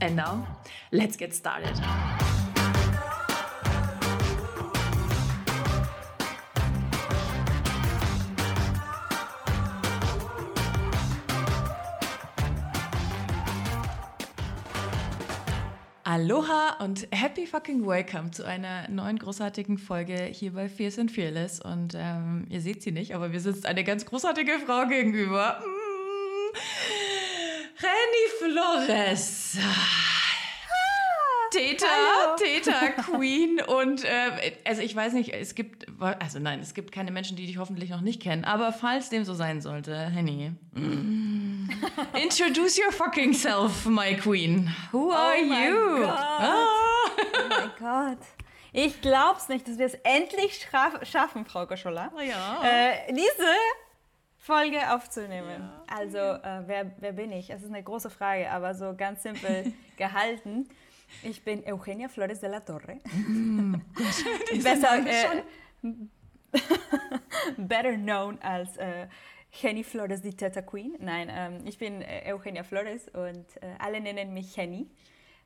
And now, let's get started. Aloha und happy fucking welcome zu einer neuen großartigen Folge hier bei Fierce and Fearless. Und ähm, ihr seht sie nicht, aber wir sitzt eine ganz großartige Frau gegenüber. Mm. Reni Flores. Täter, Täter, Queen und äh, also ich weiß nicht, es gibt, also nein, es gibt keine Menschen, die dich hoffentlich noch nicht kennen, aber falls dem so sein sollte, Henny, mm, introduce your fucking self, my Queen. Who are oh you? Ah. Oh mein Gott. Ich glaub's nicht, dass wir es endlich schaffen, Frau Koschola, oh ja. äh, diese Folge aufzunehmen. Ja. Also, äh, wer, wer bin ich? Es ist eine große Frage, aber so ganz simpel gehalten. Ich bin Eugenia Flores de la Torre. Mm, Besser, äh, better known als äh, Henny Flores, die Teta Queen. Nein, ähm, ich bin äh, Eugenia Flores und äh, alle nennen mich Henny.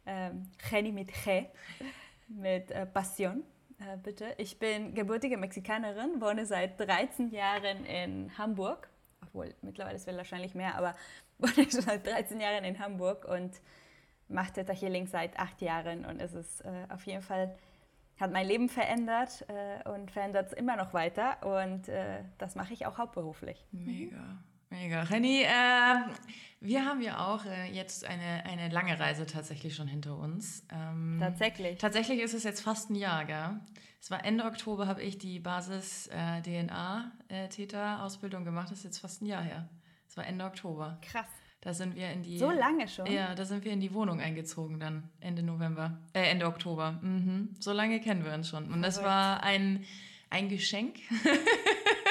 Ähm, Henny mit G, mit äh, Passion. Äh, bitte. Ich bin gebürtige Mexikanerin, wohne seit 13 Jahren in Hamburg. Obwohl, mittlerweile ist es wahrscheinlich mehr, aber wohne schon seit 13 Jahren in Hamburg und mache Theta Healing seit acht Jahren und es ist äh, auf jeden Fall, hat mein Leben verändert äh, und verändert es immer noch weiter und äh, das mache ich auch hauptberuflich. Mega. Mega. Renny, äh, wir haben ja auch äh, jetzt eine, eine lange Reise tatsächlich schon hinter uns. Ähm, tatsächlich. Tatsächlich ist es jetzt fast ein Jahr, gell? Es war Ende Oktober, habe ich die Basis-DNA-Täter-Ausbildung äh, gemacht. Das ist jetzt fast ein Jahr her. Es war Ende Oktober. Krass. Da sind wir in die. So lange schon? Ja, da sind wir in die Wohnung eingezogen dann Ende November, äh, Ende Oktober. Mhm. So lange kennen wir uns schon. Und das war ein, ein Geschenk,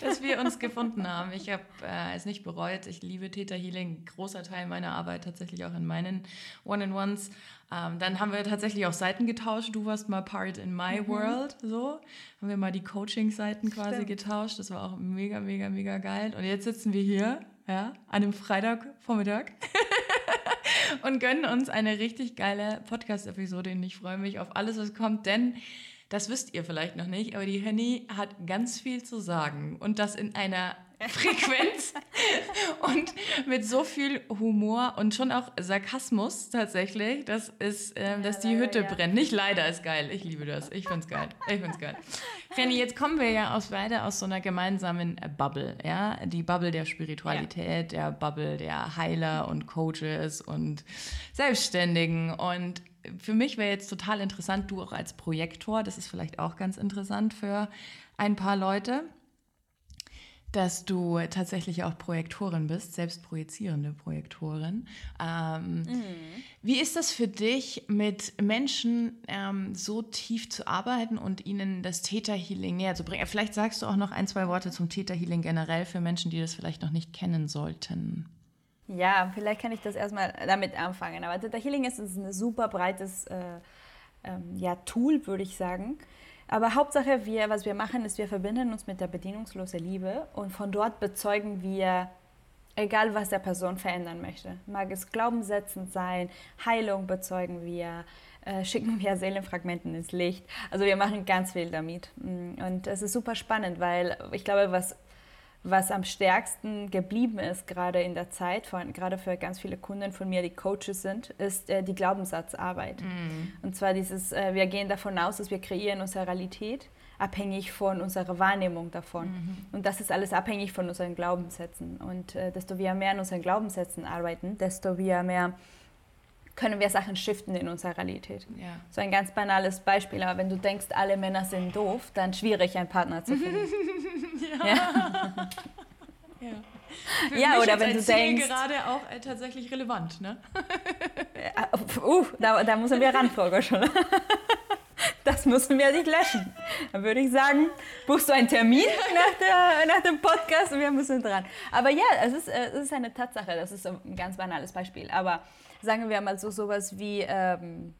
dass wir uns gefunden haben. Ich habe äh, es nicht bereut. Ich liebe Theta Healing, großer Teil meiner Arbeit tatsächlich auch in meinen One-on-Ones. Ähm, dann haben wir tatsächlich auch Seiten getauscht. Du warst mal Part in My mhm. World, so. Haben wir mal die Coaching-Seiten quasi Stimmt. getauscht. Das war auch mega, mega, mega geil. Und jetzt sitzen wir hier ja, an einem Freitagvormittag und gönnen uns eine richtig geile Podcast-Episode. Und ich freue mich auf alles, was kommt, denn das wisst ihr vielleicht noch nicht, aber die Henny hat ganz viel zu sagen und das in einer Frequenz und mit so viel Humor und schon auch Sarkasmus tatsächlich, das ist, ja, dass die Hütte brennt. Nicht leider ist geil. Ich liebe das. Ich find's geil. Ich find's geil. Renny, jetzt kommen wir ja aus beide aus so einer gemeinsamen Bubble, ja, die Bubble der Spiritualität, ja. der Bubble der Heiler und Coaches und Selbstständigen und für mich wäre jetzt total interessant, du auch als Projektor, das ist vielleicht auch ganz interessant für ein paar Leute dass du tatsächlich auch Projektorin bist, selbst projizierende Projektorin. Ähm, mhm. Wie ist das für dich, mit Menschen ähm, so tief zu arbeiten und ihnen das Theta-Healing näher zu bringen? Vielleicht sagst du auch noch ein, zwei Worte zum Theta-Healing generell für Menschen, die das vielleicht noch nicht kennen sollten. Ja, vielleicht kann ich das erstmal damit anfangen. Aber Theta Healing ist, ist ein super breites äh, ähm, ja, Tool, würde ich sagen. Aber Hauptsache, wir, was wir machen, ist, wir verbinden uns mit der bedingungslosen Liebe und von dort bezeugen wir, egal was der Person verändern möchte. Mag es glaubenssetzend sein, Heilung bezeugen wir, äh, schicken wir Seelenfragmenten ins Licht. Also wir machen ganz viel damit. Mm, und es ist super spannend, weil ich glaube, was was am stärksten geblieben ist, gerade in der Zeit, von, gerade für ganz viele Kunden von mir, die Coaches sind, ist äh, die Glaubenssatzarbeit. Mhm. Und zwar dieses, äh, wir gehen davon aus, dass wir kreieren unsere Realität abhängig von unserer Wahrnehmung davon. Mhm. Und das ist alles abhängig von unseren Glaubenssätzen. Und äh, desto wir mehr an unseren Glaubenssätzen arbeiten, desto wir mehr können wir Sachen shiften in unserer Realität. Ja. So ein ganz banales Beispiel, aber wenn du denkst, alle Männer sind doof, dann schwierig, einen Partner zu finden. ja. ja. ja. ja oder wenn du denkst. gerade auch äh, tatsächlich relevant, ne? uh, da, da müssen wir ran, Frau Goschel. Das müssen wir nicht löschen. Dann würde ich sagen, buchst du einen Termin nach, der, nach dem Podcast und wir müssen dran. Aber ja, es ist, es ist eine Tatsache. Das ist ein ganz banales Beispiel. Aber sagen wir mal so sowas wie, ähm,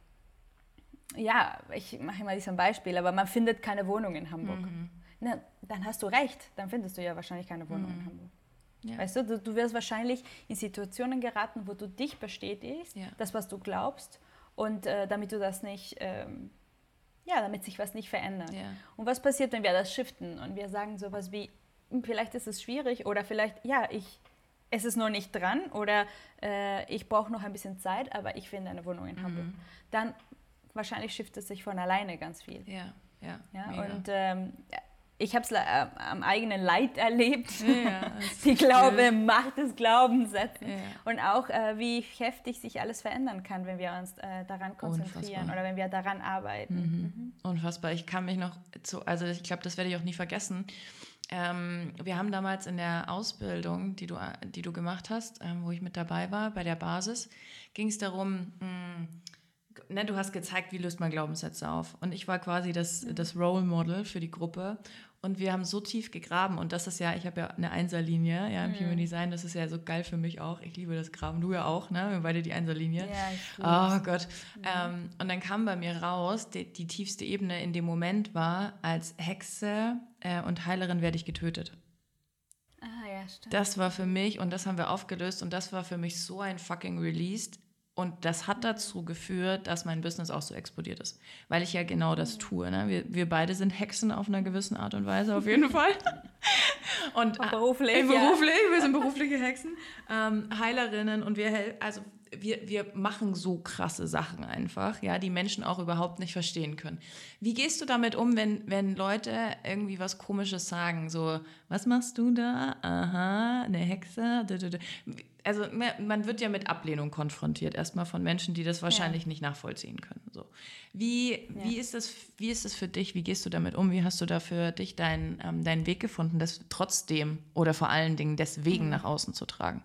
ja, ich mache immer diesen Beispiel, aber man findet keine Wohnung in Hamburg. Mhm. Na, dann hast du recht, dann findest du ja wahrscheinlich keine Wohnung mhm. in Hamburg. Ja. Weißt du, du, du, wirst wahrscheinlich in Situationen geraten, wo du dich bestätigst, ja. das, was du glaubst, und äh, damit du das nicht, ähm, ja, damit sich was nicht verändert. Ja. Und was passiert, wenn wir das shiften und wir sagen sowas wie, hm, vielleicht ist es schwierig oder vielleicht, ja, ich, es ist noch nicht dran oder äh, ich brauche noch ein bisschen Zeit, aber ich finde eine Wohnung in mhm. Hamburg. Dann wahrscheinlich shiftet es sich von alleine ganz viel. Ja, ja. ja und ähm, ich habe es äh, am eigenen Leid erlebt. Ja, die Glaube, cool. Macht des Glaubenssätzen. Ja. Und auch, äh, wie heftig sich alles verändern kann, wenn wir uns äh, daran konzentrieren Unfassbar. oder wenn wir daran arbeiten. Mhm. Mhm. Unfassbar. Ich kann mich noch zu, also ich glaube, das werde ich auch nie vergessen. Ähm, wir haben damals in der Ausbildung, die du, die du gemacht hast, ähm, wo ich mit dabei war, bei der Basis, ging es darum, mh, hm, ne, du hast gezeigt, wie löst man Glaubenssätze auf. Und ich war quasi das, mhm. das Role Model für die Gruppe. Und wir haben so tief gegraben und das ist ja, ich habe ja eine Einserlinie ja, im mhm. Human Design, das ist ja so geil für mich auch. Ich liebe das Graben, du ja auch, ne? Wir beide die Einserlinie. Ja, oh Gott. Ja. Ähm, und dann kam bei mir raus, die, die, tiefste Ebene in dem Moment war, als Hexe äh, und Heilerin werde ich getötet. Ah, ja, stimmt. Das war für mich und das haben wir aufgelöst und das war für mich so ein fucking Release. Und das hat dazu geführt, dass mein Business auch so explodiert ist. Weil ich ja genau das tue. Ne? Wir, wir beide sind Hexen auf einer gewissen Art und Weise, auf jeden Fall. und, und beruflich. Äh, beruflich, ja. wir sind berufliche Hexen, ähm, Heilerinnen und wir, also wir, wir machen so krasse Sachen einfach, ja, die Menschen auch überhaupt nicht verstehen können. Wie gehst du damit um, wenn, wenn Leute irgendwie was Komisches sagen? So, was machst du da? Aha, eine Hexe. Also man wird ja mit Ablehnung konfrontiert, erstmal von Menschen, die das wahrscheinlich ja. nicht nachvollziehen können. So. Wie, ja. wie, ist das, wie ist das für dich? Wie gehst du damit um? Wie hast du da für dich deinen, ähm, deinen Weg gefunden, das trotzdem oder vor allen Dingen deswegen mhm. nach außen zu tragen?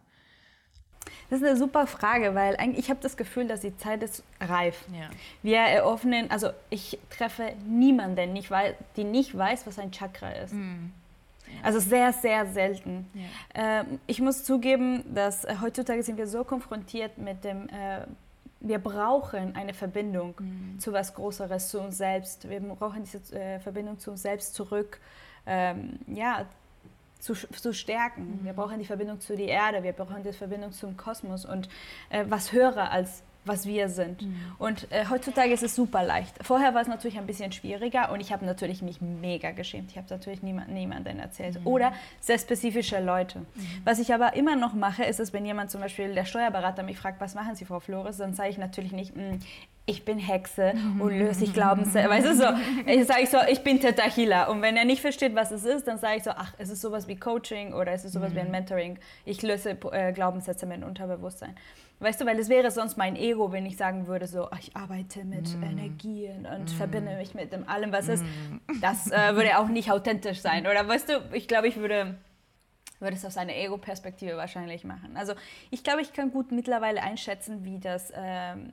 Das ist eine super Frage, weil eigentlich ich habe das Gefühl, dass die Zeit ist reif. Ja. Wir eröffnen, also ich treffe niemanden, nicht, die nicht weiß, was ein Chakra ist. Mhm. Also sehr, sehr selten. Ja. Ähm, ich muss zugeben, dass äh, heutzutage sind wir so konfrontiert mit dem, äh, wir brauchen eine Verbindung mhm. zu was Größeres, zu uns selbst. Wir brauchen diese äh, Verbindung zu uns selbst zurück. Ähm, ja, zu, zu stärken. Mhm. Wir brauchen die Verbindung zu der Erde, wir brauchen die Verbindung zum Kosmos und äh, was höher als was wir sind. Mhm. Und äh, heutzutage ist es super leicht. Vorher war es natürlich ein bisschen schwieriger und ich habe natürlich mich mega geschämt. Ich habe natürlich niemand, niemandem erzählt. Mhm. Oder sehr spezifische Leute. Mhm. Was ich aber immer noch mache, ist es, wenn jemand zum Beispiel, der Steuerberater mich fragt, was machen Sie, Frau Flores, dann sage ich natürlich nicht, hm, ich bin Hexe und löse ich Glaubenssätze. Weißt du so, ich sage so, ich bin Teta Healer. Und wenn er nicht versteht, was es ist, dann sage ich so, ach, es ist sowas wie Coaching oder es ist sowas mhm. wie ein mhm. Mentoring. Ich löse äh, Glaubenssätze mit Unterbewusstsein. Weißt du, weil es wäre sonst mein Ego, wenn ich sagen würde, so, ich arbeite mit mm. Energien und mm. verbinde mich mit dem allem, was mm. ist. Das äh, würde auch nicht authentisch sein. Oder weißt du, ich glaube, ich würde, würde es aus einer Ego-Perspektive wahrscheinlich machen. Also ich glaube, ich kann gut mittlerweile einschätzen, wie das... Ähm,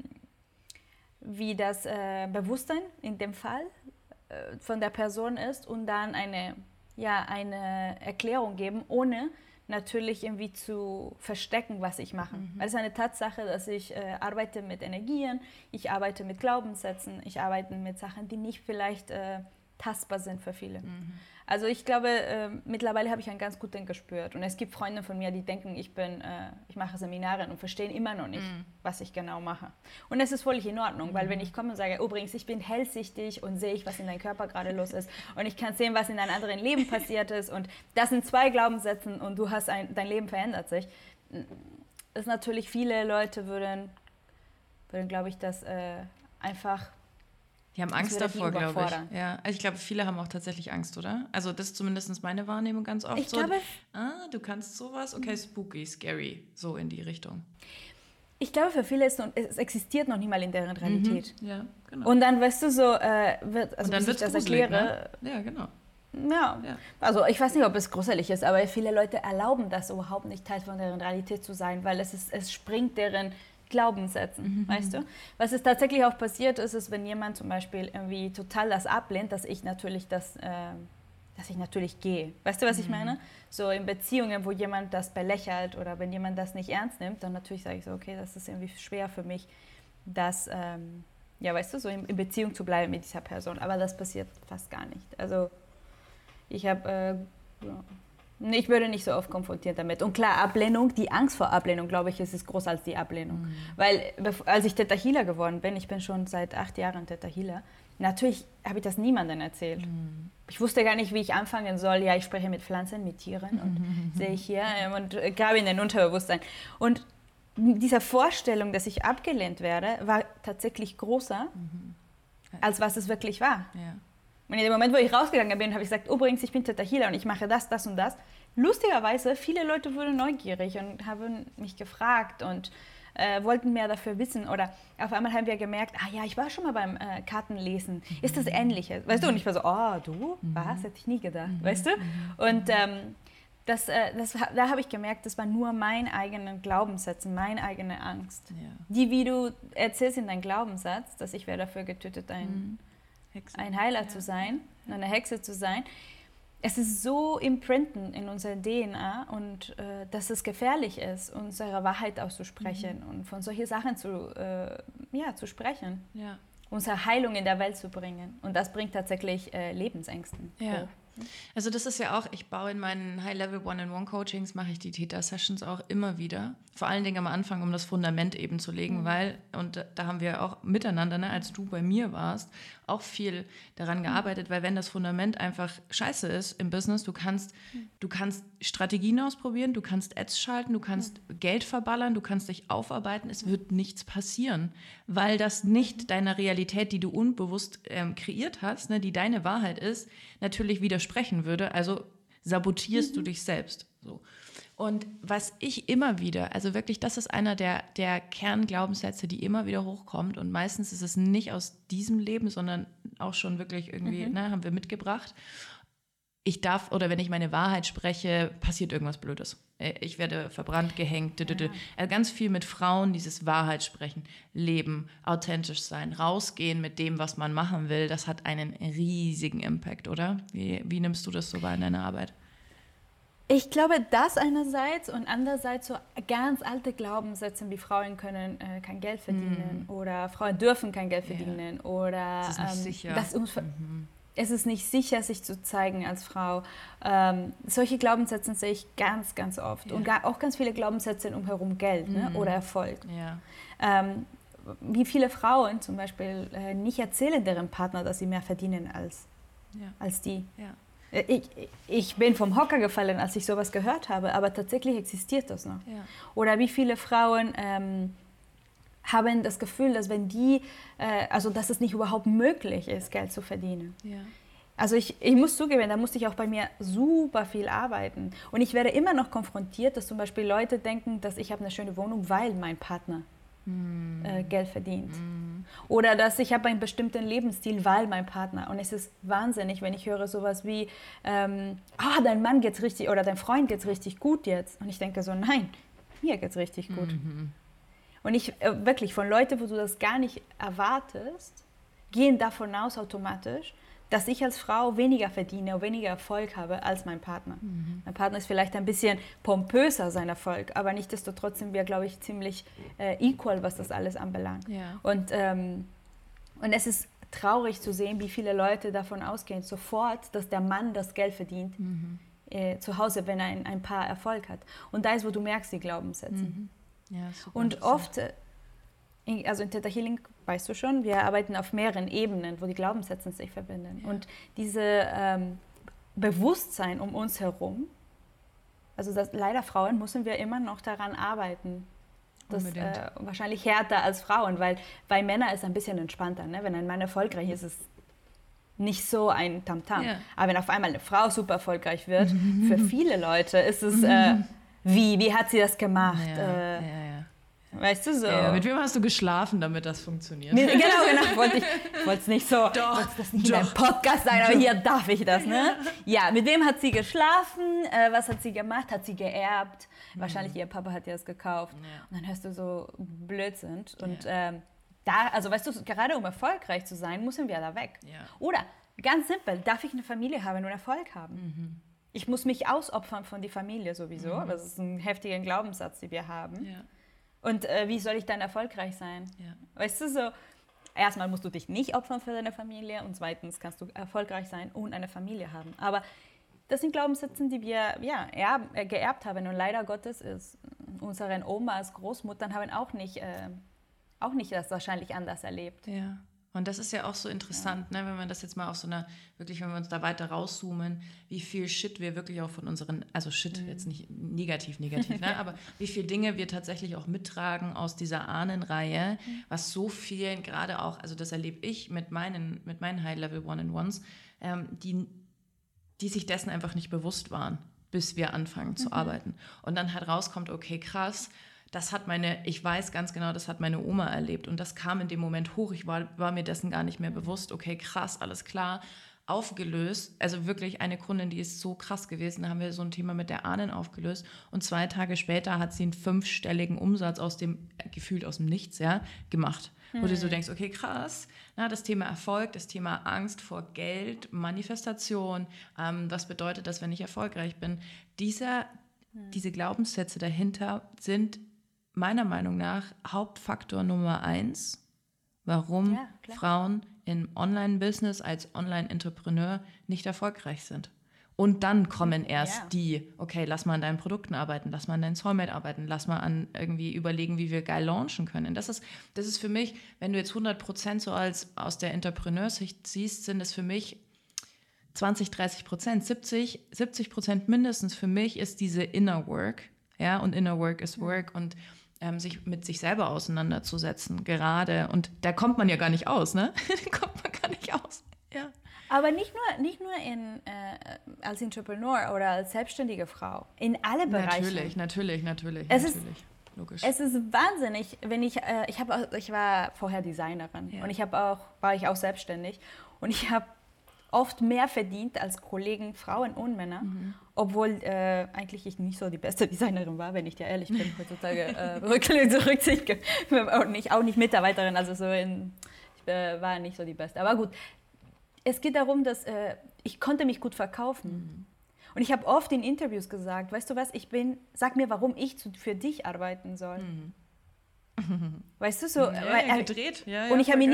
wie das äh, Bewusstsein in dem Fall äh, von der Person ist und dann eine, ja, eine Erklärung geben, ohne natürlich irgendwie zu verstecken, was ich mache. Mhm. es ist eine Tatsache, dass ich äh, arbeite mit Energien, ich arbeite mit Glaubenssätzen, ich arbeite mit Sachen, die nicht vielleicht äh, tastbar sind für viele. Mhm. Also ich glaube, äh, mittlerweile habe ich einen ganz guten gespürt. Und es gibt Freunde von mir, die denken, ich bin, äh, ich mache Seminare und verstehen immer noch nicht, mm. was ich genau mache. Und es ist völlig in Ordnung, mm. weil wenn mhm. ich komme und sage, übrigens, ich bin hellsichtig und sehe ich, was in deinem Körper gerade los ist und ich kann sehen, was in deinem anderen Leben passiert ist und das sind zwei Glaubenssätze und du hast ein, dein Leben verändert sich, ist natürlich viele Leute würden, würden glaube ich, das äh, einfach die haben Angst davor, glaube ich. Ja, also ich glaube, viele haben auch tatsächlich Angst, oder? Also das ist zumindest meine Wahrnehmung ganz oft ich so. Glaube, ah, du kannst sowas? Okay, spooky, scary, so in die Richtung. Ich glaube, für viele ist es, existiert noch nicht mal in deren Realität. Mhm, ja, genau. Und dann, weißt du, so äh, wird, also Und dann wird das gruselig, erkläre. Ne? Ja, genau. Ja. ja. also ich weiß nicht, ob es gruselig ist, aber viele Leute erlauben das überhaupt nicht, Teil von deren Realität zu sein, weil es, ist, es springt deren Glaubenssätzen, mhm. weißt du? Was ist tatsächlich auch passiert ist, ist, wenn jemand zum Beispiel irgendwie total das ablehnt, dass ich natürlich das, äh, dass ich natürlich gehe. Weißt du, was mhm. ich meine? So in Beziehungen, wo jemand das belächelt oder wenn jemand das nicht ernst nimmt, dann natürlich sage ich so, okay, das ist irgendwie schwer für mich, das, ähm, ja, weißt du, so in, in, Beziehung zu bleiben mit dieser Person. Aber das passiert fast gar nicht. Also ich habe äh, ich würde nicht so oft konfrontiert damit. Und klar, Ablehnung, die Angst vor Ablehnung, glaube ich, ist, ist größer als die Ablehnung. Mhm. Weil als ich Theta Healer geworden bin, ich bin schon seit acht Jahren Theta Healer, natürlich habe ich das niemandem erzählt. Mhm. Ich wusste gar nicht, wie ich anfangen soll. Ja, ich spreche mit Pflanzen, mit Tieren und mhm. sehe ich hier ähm, und äh, grabe in den Unterbewusstsein. Und diese Vorstellung, dass ich abgelehnt werde, war tatsächlich größer, mhm. als was es wirklich war. Ja. Und in dem Moment, wo ich rausgegangen bin, habe ich gesagt, übrigens, ich bin Theta Healer und ich mache das, das und das. Lustigerweise, viele Leute wurden neugierig und haben mich gefragt und äh, wollten mehr dafür wissen. Oder auf einmal haben wir gemerkt, ah ja, ich war schon mal beim äh, Kartenlesen. Ist das ähnliches? Weißt du? Und ich war so, oh, du? Was? Hätte ich nie gedacht. Mhm. Weißt du? Und ähm, das, äh, das, da habe ich gemerkt, das war nur mein eigener Glaubenssatz, meine eigene Angst. Ja. Die, wie du erzählst in deinem Glaubenssatz, dass ich wäre dafür getötet, ein... Mhm Hexe. ein Heiler ja. zu sein, eine Hexe zu sein. Es ist so imprinten in unserer DNA und äh, dass es gefährlich ist, unsere Wahrheit auszusprechen mhm. und von solchen Sachen zu, äh, ja, zu sprechen. Ja. Unsere Heilung in der Welt zu bringen. Und das bringt tatsächlich äh, Lebensängsten. Ja. Hoch. Also das ist ja auch, ich baue in meinen High-Level One-in-One-Coachings, mache ich die Theta-Sessions auch immer wieder. Vor allen Dingen am Anfang, um das Fundament eben zu legen, mhm. weil, und da haben wir auch miteinander, ne, als du bei mir warst, auch viel daran mhm. gearbeitet, weil wenn das Fundament einfach scheiße ist im Business, du kannst, mhm. du kannst Strategien ausprobieren, du kannst Ads schalten, du kannst mhm. Geld verballern, du kannst dich aufarbeiten, es wird nichts passieren, weil das nicht deiner Realität, die du unbewusst ähm, kreiert hast, ne, die deine Wahrheit ist, natürlich widersprechen würde. Also sabotierst mhm. du dich selbst. So. Und was ich immer wieder, also wirklich, das ist einer der, der Kernglaubenssätze, die immer wieder hochkommt. Und meistens ist es nicht aus diesem Leben, sondern auch schon wirklich irgendwie, mhm. ne, haben wir mitgebracht. Ich darf, oder wenn ich meine Wahrheit spreche, passiert irgendwas Blödes. Äh, ich werde verbrannt, gehängt. Ja. Also ganz viel mit Frauen, dieses Wahrheit sprechen, leben, authentisch sein, rausgehen mit dem, was man machen will. Das hat einen riesigen Impact, oder? Wie, wie nimmst du das so wahr in deiner Arbeit? Ich glaube, das einerseits und andererseits so ganz alte Glaubenssätze wie Frauen können äh, kein Geld verdienen mm. oder Frauen dürfen kein Geld verdienen ja. oder das ist nicht ähm, sicher. Das mhm. Es ist nicht sicher, sich zu zeigen als Frau. Ähm, solche Glaubenssätze sehe ich ganz, ganz oft. Ja. Und gar, auch ganz viele Glaubenssätze umherum Geld ne? Mhm. oder Erfolg. Ja. Ähm, wie viele Frauen zum Beispiel äh, nicht erzählen deren Partner, dass sie mehr verdienen als, als die. Ich, ich bin vom Hocker gefallen, als ich sowas gehört habe, aber tatsächlich existiert das noch. Ja. Oder wie viele Frauen ähm, haben das Gefühl, dass wenn die, äh, also dass es nicht überhaupt möglich ist, Geld zu verdienen. Ja. Also ich, ich muss zugeben, da musste ich auch bei mir super viel arbeiten. Und ich werde immer noch konfrontiert, dass zum Beispiel Leute denken, dass ich habe eine schöne Wohnung, weil mein Partner hm. äh, Geld verdient. Hm. Oder dass ich habe einen bestimmten Lebensstil, weil mein Partner. Und es ist wahnsinnig, wenn ich höre sowas wie, ähm, oh, dein Mann geht's richtig oder dein Freund geht's richtig gut jetzt. Und ich denke so, nein, mir geht's richtig gut. Mhm. Und ich äh, wirklich von Leuten, wo du das gar nicht erwartest, gehen davon aus automatisch, dass ich als Frau weniger verdiene, weniger Erfolg habe als mein Partner. Mhm. Mein Partner ist vielleicht ein bisschen pompöser, sein Erfolg, aber nichtsdestotrotz sind wir, glaube ich, ziemlich äh, equal, was das alles anbelangt. Ja. Und, ähm, und es ist traurig zu sehen, wie viele Leute davon ausgehen, sofort, dass der Mann das Geld verdient. Mhm. Äh, zu Hause, wenn er ein, ein Paar Erfolg hat. Und da ist, wo du merkst, die Glaubenssätze. Mhm. Ja, und oft, äh, also in Theta Healing weißt du schon, wir arbeiten auf mehreren Ebenen, wo die Glaubenssätze sich verbinden. Ja. Und diese ähm, Bewusstsein um uns herum, also das, leider Frauen müssen wir immer noch daran arbeiten. Das äh, wahrscheinlich härter als Frauen, weil bei Männern ist es ein bisschen entspannter. Ne? Wenn ein Mann erfolgreich ist, ist es nicht so ein Tamtam. -Tam. Ja. Aber wenn auf einmal eine Frau super erfolgreich wird, für viele Leute ist es, äh, wie, wie hat sie das gemacht? Ja, äh, Weißt du so? Ja, mit wem hast du geschlafen, damit das funktioniert? Nee, genau, genau. Wollte ich wollte es nicht so, doch, das nicht doch, in einem Podcast sagen, aber hier darf ich das, ne? Ja, mit wem hat sie geschlafen? Äh, was hat sie gemacht? Hat sie geerbt? Mhm. Wahrscheinlich ihr Papa hat ihr das gekauft. Ja. Und dann hörst du so Blödsinn. Und ja. ähm, da, also weißt du, gerade um erfolgreich zu sein, müssen wir da weg. Ja. Oder ganz simpel, darf ich eine Familie haben und Erfolg haben? Mhm. Ich muss mich ausopfern von der Familie sowieso. Mhm. Das ist ein heftiger Glaubenssatz, den wir haben. Ja. Und äh, wie soll ich dann erfolgreich sein? Ja. Weißt du, so, erstmal musst du dich nicht opfern für deine Familie und zweitens kannst du erfolgreich sein und eine Familie haben. Aber das sind Glaubenssätze, die wir ja, erb, äh, geerbt haben und leider Gottes ist unsere Oma als Großmutter haben auch nicht, äh, auch nicht das wahrscheinlich anders erlebt. Ja. Und das ist ja auch so interessant, ja. ne, wenn man das jetzt mal auf so einer, wirklich, wenn wir uns da weiter rauszoomen, wie viel Shit wir wirklich auch von unseren, also Shit mhm. jetzt nicht negativ, negativ, ne, aber wie viele Dinge wir tatsächlich auch mittragen aus dieser Ahnenreihe, mhm. was so vielen gerade auch, also das erlebe ich mit meinen, mit meinen High-Level One-in-Ones, ähm, die, die sich dessen einfach nicht bewusst waren, bis wir anfangen zu mhm. arbeiten. Und dann halt rauskommt, okay, krass, das hat meine, ich weiß ganz genau, das hat meine Oma erlebt und das kam in dem Moment hoch. Ich war, war mir dessen gar nicht mehr bewusst. Okay, krass, alles klar. Aufgelöst, also wirklich eine Kundin, die ist so krass gewesen, da haben wir so ein Thema mit der Ahnen aufgelöst und zwei Tage später hat sie einen fünfstelligen Umsatz aus dem, äh, gefühlt aus dem Nichts, ja, gemacht. Hm. Wo du so hm. denkst, okay, krass, na, das Thema Erfolg, das Thema Angst vor Geld, Manifestation, ähm, was bedeutet das, wenn ich erfolgreich bin? Dieser, hm. Diese Glaubenssätze dahinter sind meiner Meinung nach Hauptfaktor Nummer eins, warum ja, Frauen im Online-Business als Online-Entrepreneur nicht erfolgreich sind. Und dann kommen erst ja. die, okay, lass mal an deinen Produkten arbeiten, lass mal an deinen Soulmate arbeiten, lass mal an irgendwie überlegen, wie wir geil launchen können. Das ist, das ist für mich, wenn du jetzt 100 Prozent so als aus der Entrepreneursicht siehst, sind es für mich 20, 30 Prozent, 70, 70 Prozent mindestens für mich ist diese Inner Work, ja, und Inner Work is Work und ähm, sich mit sich selber auseinanderzusetzen, gerade. Und da kommt man ja gar nicht aus, ne? da kommt man gar nicht aus. Ja. Aber nicht nur, nicht nur in, äh, als Entrepreneur oder als selbstständige Frau, in alle Bereiche. Natürlich, natürlich, natürlich. Es natürlich. Ist, Logisch. Es ist wahnsinnig, wenn ich, äh, ich, hab, ich war vorher Designerin ja. und ich habe auch, war ich auch selbstständig und ich habe oft mehr verdient als Kollegen, Frauen und Männer, mhm. obwohl äh, eigentlich ich nicht so die beste Designerin war, wenn ich dir ehrlich bin, heutzutage äh, Rücksicht, auch nicht, auch nicht Mitarbeiterin, also so in, ich äh, war nicht so die beste. Aber gut, es geht darum, dass äh, ich konnte mich gut verkaufen. Mhm. Und ich habe oft in Interviews gesagt, weißt du was, ich bin, sag mir, warum ich zu, für dich arbeiten soll. Mhm. Weißt du, so. Ja, weil, äh, gedreht. Ja, und ich habe mich,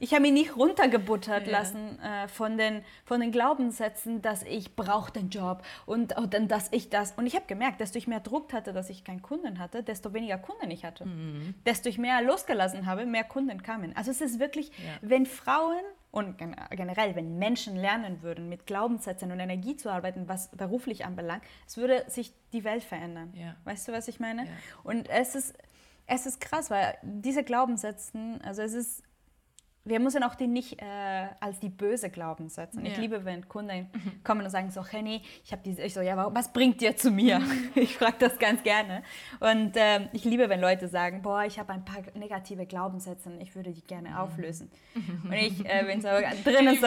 nicht, hab mich nicht runtergebuttert ja. lassen äh, von, den, von den Glaubenssätzen, dass ich brauche den Job und, und dann, dass ich das. Und ich habe gemerkt, desto ich mehr Druck hatte, dass ich keinen Kunden hatte, desto weniger Kunden ich hatte. Mhm. Desto ich mehr losgelassen habe, mehr Kunden kamen. Also es ist wirklich, wenn Frauen und generell, wenn Menschen lernen würden, mit Glaubenssätzen und Energie zu arbeiten, was beruflich anbelangt, es würde sich die Welt verändern. Weißt du, was ich meine? Und es ist es ist krass, weil diese Glaubenssätze, also es ist, wir müssen auch die nicht äh, als die böse Glaubenssätze. Ja. Ich liebe, wenn Kunden mhm. kommen und sagen so, Henny, ich habe diese, ich so, ja, was bringt dir zu mir? ich frage das ganz gerne. Und äh, ich liebe, wenn Leute sagen, boah, ich habe ein paar negative Glaubenssätze, ich würde die gerne mhm. auflösen. und ich äh, bin so drinnen so, so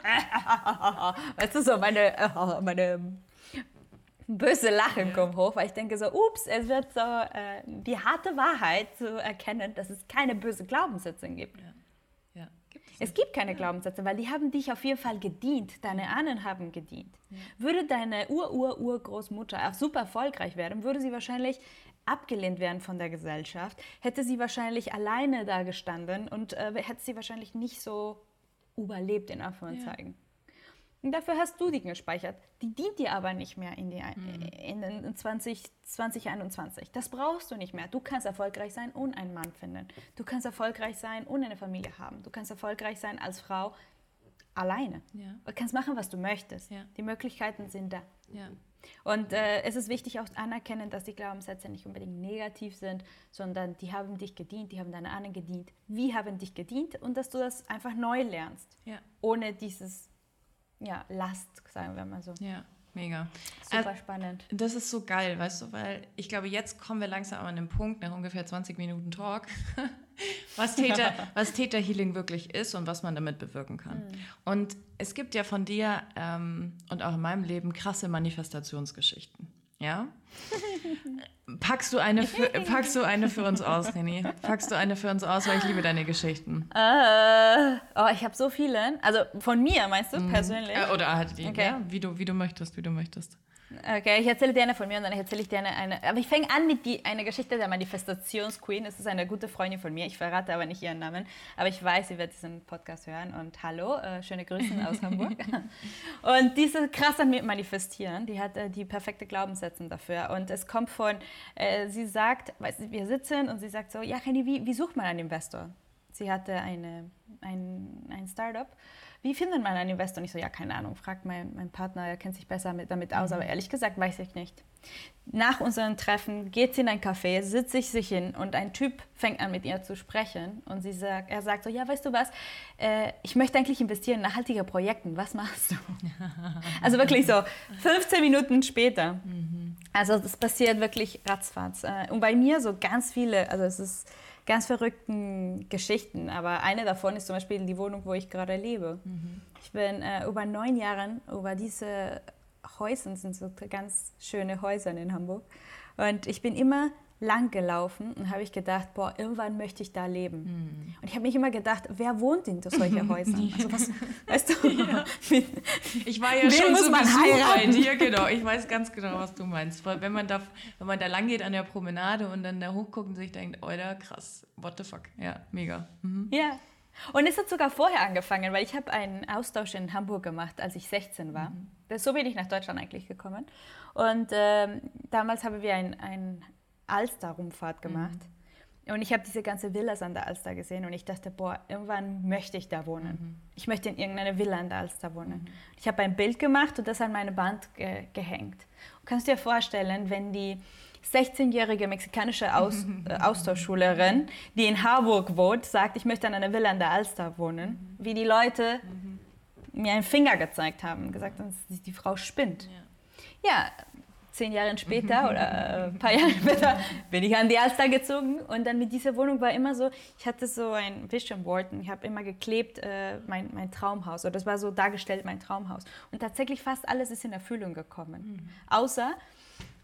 ja. weißt du so, meine, meine böse Lachen ja. kommt hoch, weil ich denke so, ups, es wird so äh, die harte Wahrheit zu erkennen, dass es keine böse Glaubenssätze gibt. Ja. Ja. Gibt es, es, gibt keine Glaubenssätze, weil die haben dich auf jeden Fall gedient. Deine Ahnen haben gedient. Würde deine Ur-Ur-Urgroßmutter super erfolgreich werden, würde sie wahrscheinlich abgelehnt werden von der Gesellschaft, hätte sie wahrscheinlich alleine da gestanden und äh, hätte sie wahrscheinlich nicht so überlebt, in Anführungszeichen. Und dafür hast du die gespeichert. Die dient dir aber nicht mehr in, die, mhm. in, in 20, 2021. Das brauchst du nicht mehr. Du kannst erfolgreich sein und einen Mann finden. Du kannst erfolgreich sein und eine Familie haben. Du kannst erfolgreich sein als Frau alleine. Ja. Du kannst machen, was du möchtest. Ja. Die Möglichkeiten sind da. Ja. Und äh, es ist wichtig auch anerkennen, dass die Glaubenssätze nicht unbedingt negativ sind, sondern die haben dich gedient, die haben deine Ahnen gedient. Wie haben dich gedient? Und dass du das einfach neu lernst, ohne dieses ja, Last, sagen wir mal so. Ja. Mega. Super also, spannend. Das ist so geil, weißt du, weil ich glaube, jetzt kommen wir langsam an den Punkt, nach ungefähr 20 Minuten Talk, was Täter, was Täterhealing wirklich ist und was man damit bewirken kann. Mhm. Und es gibt ja von dir ähm, und auch in meinem Leben krasse Manifestationsgeschichten. Ja? Packst du, eine für, packst du eine für uns aus, René? Packst du eine für uns aus, weil ich liebe deine Geschichten. Uh, oh, ich habe so viele. Also von mir, meinst du, mhm. persönlich? Äh, oder halt die, okay. ja, wie du, wie du möchtest, wie du möchtest. Okay, ich erzähle dir eine von mir und dann erzähle ich dir eine, eine aber ich fange an mit die, einer Geschichte der Manifestationsqueen. Es ist eine gute Freundin von mir, ich verrate aber nicht ihren Namen, aber ich weiß, sie wird diesen Podcast hören und hallo, äh, schöne Grüße aus Hamburg. und diese krass an mir manifestieren, die hat äh, die perfekte Glaubenssätze dafür und es kommt von, äh, sie sagt, weißt, wir sitzen und sie sagt so, ja Kenny, wie, wie sucht man einen Investor? Sie hatte eine, ein, ein Startup wie findet man einen Investor? Und ich so, ja, keine Ahnung, fragt mein, mein Partner, er kennt sich besser mit, damit aus, mhm. aber ehrlich gesagt weiß ich nicht. Nach unserem Treffen geht sie in ein Café, sitzt sich, sich hin und ein Typ fängt an mit ihr zu sprechen und sie sagt, er sagt so, ja, weißt du was, äh, ich möchte eigentlich investieren in nachhaltige Projekte, was machst du? also wirklich so 15 Minuten später. Mhm. Also das passiert wirklich ratzfatz. Äh, und bei mir so ganz viele, also es ist ganz verrückten Geschichten. Aber eine davon ist zum Beispiel die Wohnung, wo ich gerade lebe. Mhm. Ich bin äh, über neun Jahre über diese Häuser, sind so ganz schöne Häuser in Hamburg. Und ich bin immer lang gelaufen und habe ich gedacht, boah, irgendwann möchte ich da leben. Mhm. Und ich habe mich immer gedacht, wer wohnt in solchen Häusern? Also was, weißt du, ja. ich war ja schon so man bei dir, genau. Ich weiß ganz genau, was du meinst. Wenn man da, wenn man da lang geht an der Promenade und dann da hochguckt und sich denkt, Alter, krass, what the fuck. Ja, mega. Mhm. Ja. Und es hat sogar vorher angefangen, weil ich habe einen Austausch in Hamburg gemacht, als ich 16 war. Mhm. So bin ich nach Deutschland eigentlich gekommen. Und ähm, damals haben wir ein, ein Alster-Rumfahrt mhm. gemacht. Mhm. Und ich habe diese ganze Villas an der Alster gesehen und ich dachte, boah, irgendwann möchte ich da wohnen. Mhm. Ich möchte in irgendeiner Villa an der Alster wohnen. Mhm. Ich habe ein Bild gemacht und das an meine Wand ge gehängt. Und kannst du dir vorstellen, wenn die 16-jährige mexikanische Aus äh, Austauschschülerin, die in Harburg wohnt, sagt, ich möchte an einer Villa an der Alster wohnen, mhm. wie die Leute mhm. mir einen Finger gezeigt haben gesagt haben, die, die Frau spinnt. Ja. ja zehn Jahre später oder äh, ein paar Jahre später bin ich an die Alster gezogen und dann mit dieser Wohnung war immer so, ich hatte so ein Vision Board und ich habe immer geklebt äh, mein, mein Traumhaus oder das war so dargestellt mein Traumhaus und tatsächlich fast alles ist in Erfüllung gekommen, mhm. außer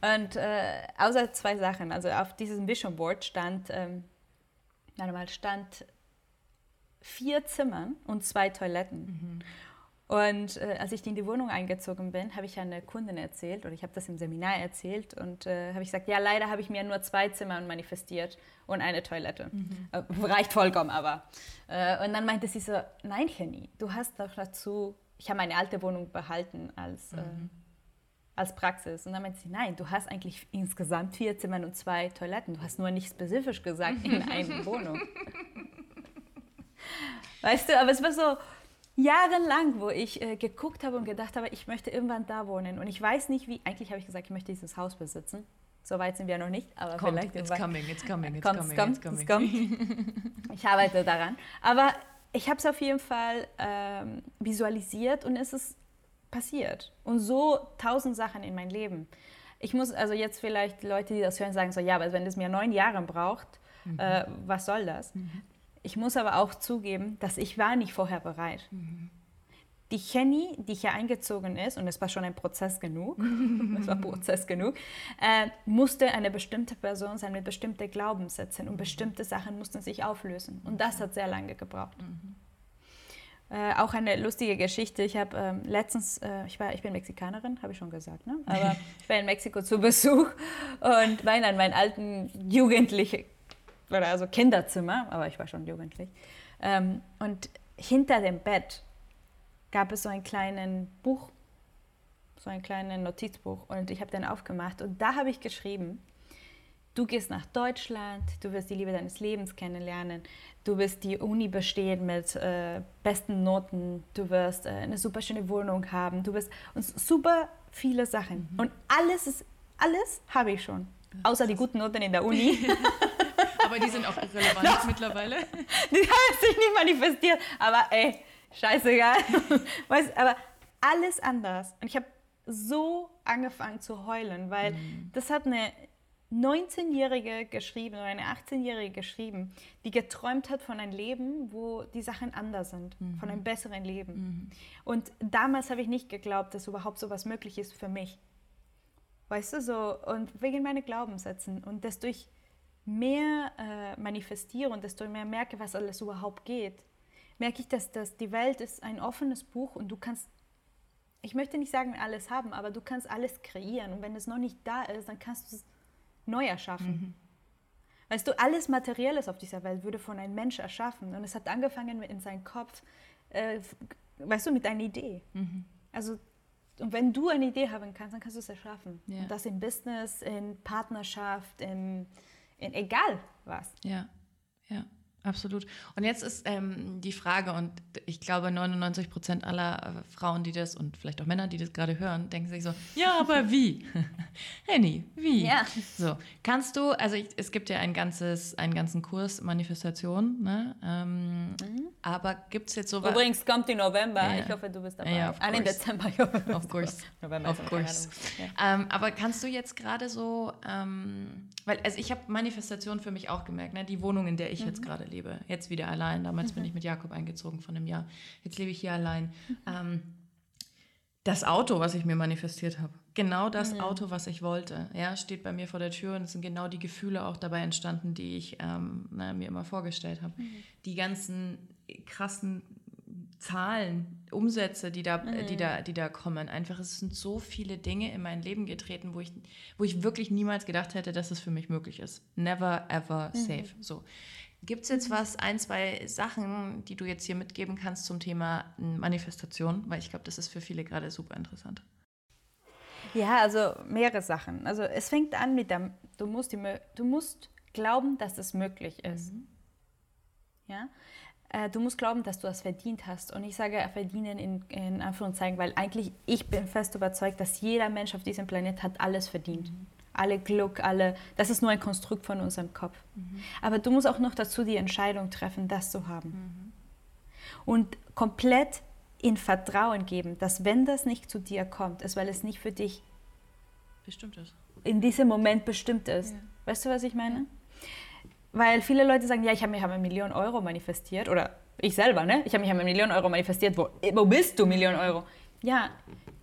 und äh, außer zwei Sachen, also auf diesem Vision Board stand, ähm, mal stand vier Zimmern und zwei Toiletten. Mhm. Und äh, als ich in die Wohnung eingezogen bin, habe ich eine Kundin erzählt oder ich habe das im Seminar erzählt und äh, habe ich gesagt, ja, leider habe ich mir nur zwei Zimmer manifestiert und eine Toilette. Mhm. Äh, reicht vollkommen aber. Äh, und dann meinte sie so, nein, Jenny, du hast doch dazu, ich habe meine alte Wohnung behalten als, äh, mhm. als Praxis. Und dann meinte sie, nein, du hast eigentlich insgesamt vier Zimmer und zwei Toiletten. Du hast nur nicht spezifisch gesagt, in einer Wohnung. weißt du, aber es war so jahrelang, wo ich äh, geguckt habe und gedacht habe, ich möchte irgendwann da wohnen. Und ich weiß nicht, wie. Eigentlich habe ich gesagt, ich möchte dieses Haus besitzen. So weit sind wir noch nicht, aber kommt, vielleicht it's coming, it's coming, it's kommt, coming, kommt, it's coming. kommt. Ich arbeite daran. Aber ich habe es auf jeden Fall ähm, visualisiert und es ist passiert. Und so tausend Sachen in mein Leben. Ich muss also jetzt vielleicht Leute, die das hören, sagen so, ja, aber wenn es mir neun Jahre braucht, mhm. äh, was soll das? Mhm. Ich muss aber auch zugeben, dass ich war nicht vorher bereit. Mhm. Die Jenny, die hier eingezogen ist, und es war schon ein Prozess genug, es war Prozess genug, äh, musste eine bestimmte Person sein mit bestimmten Glaubenssätzen und bestimmte Sachen mussten sich auflösen. Und das hat sehr lange gebraucht. Mhm. Äh, auch eine lustige Geschichte. Ich habe ähm, letztens, äh, ich, war, ich bin Mexikanerin, habe ich schon gesagt, ne? aber ich war in Mexiko zu Besuch und war in meinen alten jugendlichen oder also Kinderzimmer, aber ich war schon jugendlich. Ähm, und hinter dem Bett gab es so ein kleines Buch, so ein kleines Notizbuch und ich habe den aufgemacht und da habe ich geschrieben, du gehst nach Deutschland, du wirst die Liebe deines Lebens kennenlernen, du wirst die Uni bestehen mit äh, besten Noten, du wirst äh, eine super schöne Wohnung haben, du wirst und super viele Sachen mhm. und alles ist alles habe ich schon, außer die guten Noten in der Uni. Aber die sind auch irrelevant mittlerweile. Die haben sich nicht manifestiert. Aber ey, scheißegal. weißt, aber alles anders. Und ich habe so angefangen zu heulen, weil mhm. das hat eine 19-Jährige geschrieben oder eine 18-Jährige geschrieben, die geträumt hat von einem Leben, wo die Sachen anders sind, mhm. von einem besseren Leben. Mhm. Und damals habe ich nicht geglaubt, dass überhaupt so was möglich ist für mich. Weißt du, so, und wegen meiner Glaubenssätzen. Und desto ich mehr äh, manifestiere und desto mehr merke, was alles überhaupt geht, merke ich, dass, dass die Welt ist ein offenes Buch und du kannst, ich möchte nicht sagen, alles haben, aber du kannst alles kreieren. Und wenn es noch nicht da ist, dann kannst du es neu erschaffen. Mhm. Weißt du, alles Materielles auf dieser Welt wurde von einem Mensch erschaffen. Und es hat angefangen in seinem Kopf, äh, weißt du, mit einer Idee. Mhm. Also und wenn du eine Idee haben kannst, dann kannst du es erschaffen. Ja. Und das im Business, in Partnerschaft, in, in egal was. Ja, ja. Absolut. Und jetzt ist ähm, die Frage, und ich glaube, 99 Prozent aller äh, Frauen, die das und vielleicht auch Männer, die das gerade hören, denken sich so: Ja, aber wie? Henny, wie? Ja. So, kannst du, also ich, es gibt ja ein ganzes, einen ganzen Kurs Manifestation, ne? Ähm, mhm. aber gibt es jetzt so was? Übrigens kommt im November, ja. ich hoffe, du bist dabei. Ja, ah, Dezember, ich hoffe. Of course. November of course. Ja. Ähm, aber kannst du jetzt gerade so, ähm, weil, also ich habe Manifestation für mich auch gemerkt, ne? die Wohnung, in der ich mhm. jetzt gerade lebe. Jetzt wieder allein. Damals mhm. bin ich mit Jakob eingezogen von einem Jahr. Jetzt lebe ich hier allein. Mhm. Ähm, das Auto, was ich mir manifestiert habe, genau das mhm. Auto, was ich wollte, ja, steht bei mir vor der Tür und es sind genau die Gefühle auch dabei entstanden, die ich ähm, na, mir immer vorgestellt habe. Mhm. Die ganzen krassen Zahlen, Umsätze, die da, mhm. die, da, die da kommen. Einfach, es sind so viele Dinge in mein Leben getreten, wo ich, wo ich wirklich niemals gedacht hätte, dass es für mich möglich ist. Never ever mhm. safe. So. Gibt es jetzt was, ein, zwei Sachen, die du jetzt hier mitgeben kannst zum Thema Manifestation? Weil ich glaube, das ist für viele gerade super interessant. Ja, also mehrere Sachen. Also es fängt an mit dem, du musst, die, du musst glauben, dass es möglich ist. Mhm. Ja? Äh, du musst glauben, dass du das verdient hast. Und ich sage verdienen in, in Anführungszeichen, weil eigentlich ich bin fest überzeugt, dass jeder Mensch auf diesem Planet hat alles verdient. Mhm. Alle Glück, alle, das ist nur ein Konstrukt von unserem Kopf. Mhm. Aber du musst auch noch dazu die Entscheidung treffen, das zu haben. Mhm. Und komplett in Vertrauen geben, dass wenn das nicht zu dir kommt, ist, weil es nicht für dich bestimmt ist. In diesem Moment bestimmt ist. Ja. Weißt du, was ich meine? Weil viele Leute sagen, ja, ich habe mich eine Million Euro manifestiert oder ich selber, ne? Ich habe mich eine Million Euro manifestiert. Wo, wo bist du, Million Euro? Ja,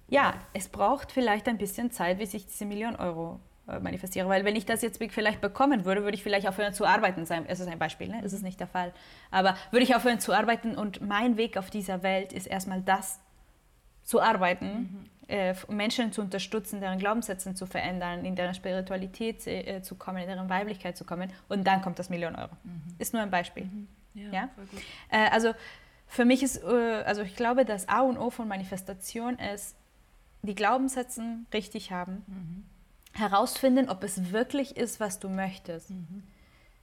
ja, es braucht vielleicht ein bisschen Zeit, bis ich diese Million Euro manifestiere. Weil wenn ich das jetzt vielleicht bekommen würde, würde ich vielleicht aufhören zu arbeiten. Es ist ein Beispiel, ne? es ist nicht der Fall. Aber würde ich aufhören zu arbeiten und mein Weg auf dieser Welt ist erstmal das zu arbeiten, mhm äh, Menschen zu unterstützen, deren Glaubenssätze zu verändern, in deren Spiritualität äh, zu kommen, in deren Weiblichkeit zu kommen. Und dann kommt das Million Euro. Mhm. Ist nur ein Beispiel. Mhm. Ja, ja? Äh, also für mich ist, äh, also ich glaube, das A und O von Manifestation ist, die Glaubenssätze richtig haben, mhm. Herausfinden, ob es wirklich ist, was du möchtest. Mhm.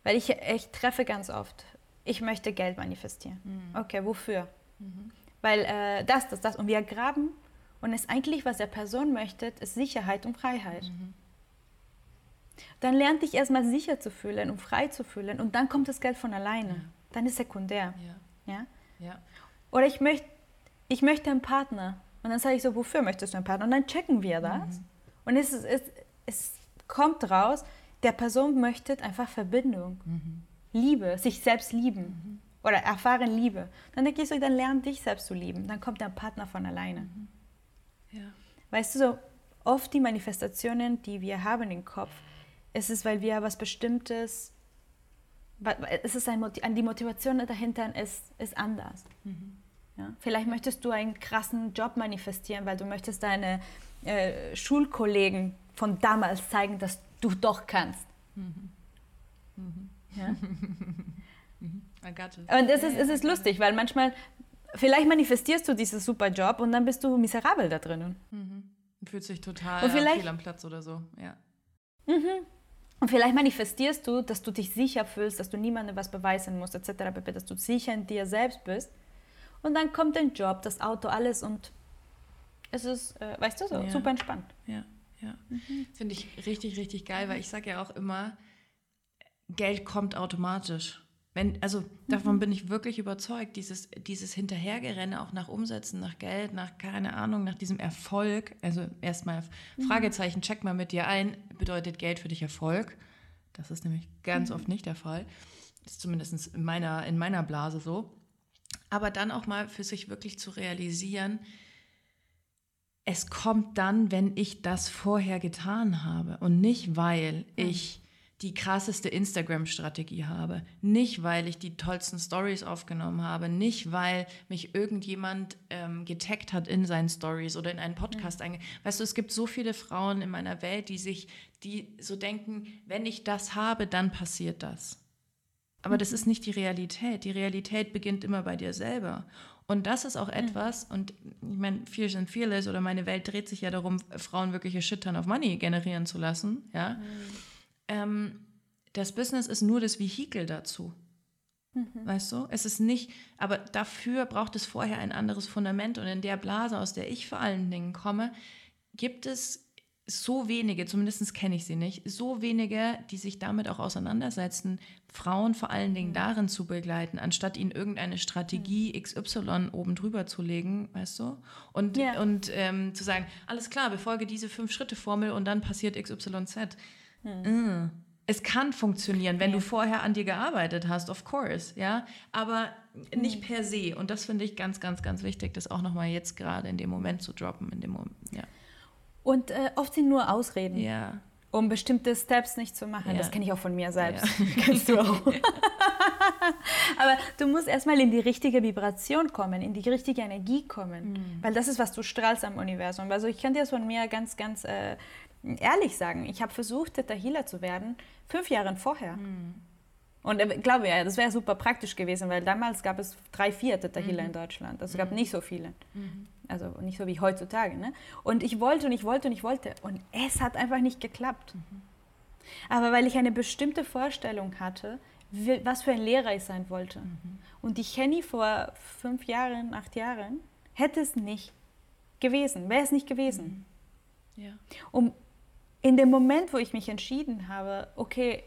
Weil ich, ich treffe ganz oft, ich möchte Geld manifestieren. Mhm. Okay, wofür? Mhm. Weil äh, das, das, das. Und wir graben und es eigentlich, was der Person möchte, ist Sicherheit und Freiheit. Mhm. Dann lernt dich erstmal sicher zu fühlen und frei zu fühlen und dann kommt das Geld von alleine. Ja. Dann ist sekundär. Ja. Ja? ja. Oder ich möchte, ich möchte einen Partner. Und dann sage ich so, wofür möchtest du einen Partner? Und dann checken wir das. Mhm. Und es, es, es kommt raus, der Person möchte einfach Verbindung, mhm. Liebe, sich selbst lieben mhm. oder erfahren Liebe. Dann denke ich so, dann lern dich selbst zu lieben. Dann kommt der Partner von alleine. Mhm. Ja. Weißt du, so oft die Manifestationen, die wir haben im Kopf, ist es, weil wir was Bestimmtes, es ist ein, die Motivation dahinter ist, ist anders. Mhm. Ja? Vielleicht möchtest du einen krassen Job manifestieren, weil du möchtest deine äh, Schulkollegen von damals zeigen, dass du doch kannst. Mhm. Mhm. Ja? Mhm. Und es ist, es ist lustig, weil manchmal vielleicht manifestierst du diesen super Job und dann bist du miserabel da drinnen. Mhm. Und fühlst dich total fehl am Platz oder so, ja. Mhm. Und vielleicht manifestierst du, dass du dich sicher fühlst, dass du niemandem was beweisen musst, etc., dass du sicher in dir selbst bist. Und dann kommt dein Job, das Auto, alles und es ist, äh, weißt du, so ja. super entspannt. Ja, ja. Mhm. Finde ich richtig, richtig geil, weil ich sage ja auch immer, Geld kommt automatisch. Wenn, also davon mhm. bin ich wirklich überzeugt, dieses, dieses Hinterhergerenne auch nach Umsätzen, nach Geld, nach keine Ahnung, nach diesem Erfolg. Also erstmal mhm. Fragezeichen, check mal mit dir ein, bedeutet Geld für dich Erfolg? Das ist nämlich ganz mhm. oft nicht der Fall. Das ist zumindest in meiner, in meiner Blase so. Aber dann auch mal für sich wirklich zu realisieren, es kommt dann, wenn ich das vorher getan habe und nicht, weil ich die krasseste Instagram-Strategie habe. Nicht, weil ich die tollsten Stories aufgenommen habe. Nicht, weil mich irgendjemand ähm, getaggt hat in seinen Stories oder in einen Podcast mhm. einge... Weißt du, es gibt so viele Frauen in meiner Welt, die sich, die so denken, wenn ich das habe, dann passiert das. Aber mhm. das ist nicht die Realität. Die Realität beginnt immer bei dir selber. Und das ist auch mhm. etwas, und ich meine, Fears and Fearless oder meine Welt dreht sich ja darum, Frauen wirkliche Shit-Ton of Money generieren zu lassen, ja. Mhm ähm, das Business ist nur das Vehikel dazu. Mhm. Weißt du? Es ist nicht, aber dafür braucht es vorher ein anderes Fundament. Und in der Blase, aus der ich vor allen Dingen komme, gibt es so wenige, zumindest kenne ich sie nicht, so wenige, die sich damit auch auseinandersetzen, Frauen vor allen Dingen mhm. darin zu begleiten, anstatt ihnen irgendeine Strategie mhm. XY oben drüber zu legen, weißt du? Und, ja. und ähm, zu sagen, alles klar, befolge diese Fünf-Schritte-Formel und dann passiert XYZ. Mhm. Es kann funktionieren, wenn ja. du vorher an dir gearbeitet hast, of course, ja, aber nicht per se. Und das finde ich ganz, ganz, ganz wichtig, das auch nochmal jetzt gerade in dem Moment zu droppen, in dem Moment, ja. Und äh, oft sind nur Ausreden. Ja. Um bestimmte Steps nicht zu machen. Ja. Das kenne ich auch von mir selbst. Ja. Kennst du auch. Aber du musst erstmal in die richtige Vibration kommen, in die richtige Energie kommen. Mhm. Weil das ist, was du strahlst am Universum. Also ich kann dir das von mir ganz, ganz äh, ehrlich sagen, ich habe versucht, Theta Healer zu werden, fünf Jahre vorher. Mhm. Und äh, glaube ja, das wäre super praktisch gewesen, weil damals gab es drei, vier Theta Healer mhm. in Deutschland. Also es gab mhm. nicht so viele. Mhm. Also nicht so wie heutzutage. Ne? Und ich wollte und ich wollte und ich wollte. Und es hat einfach nicht geklappt. Mhm. Aber weil ich eine bestimmte Vorstellung hatte, was für ein Lehrer ich sein wollte. Mhm. Und die Henny vor fünf Jahren, acht Jahren, hätte es nicht gewesen, wäre es nicht gewesen. Ja. Um in dem Moment, wo ich mich entschieden habe, okay,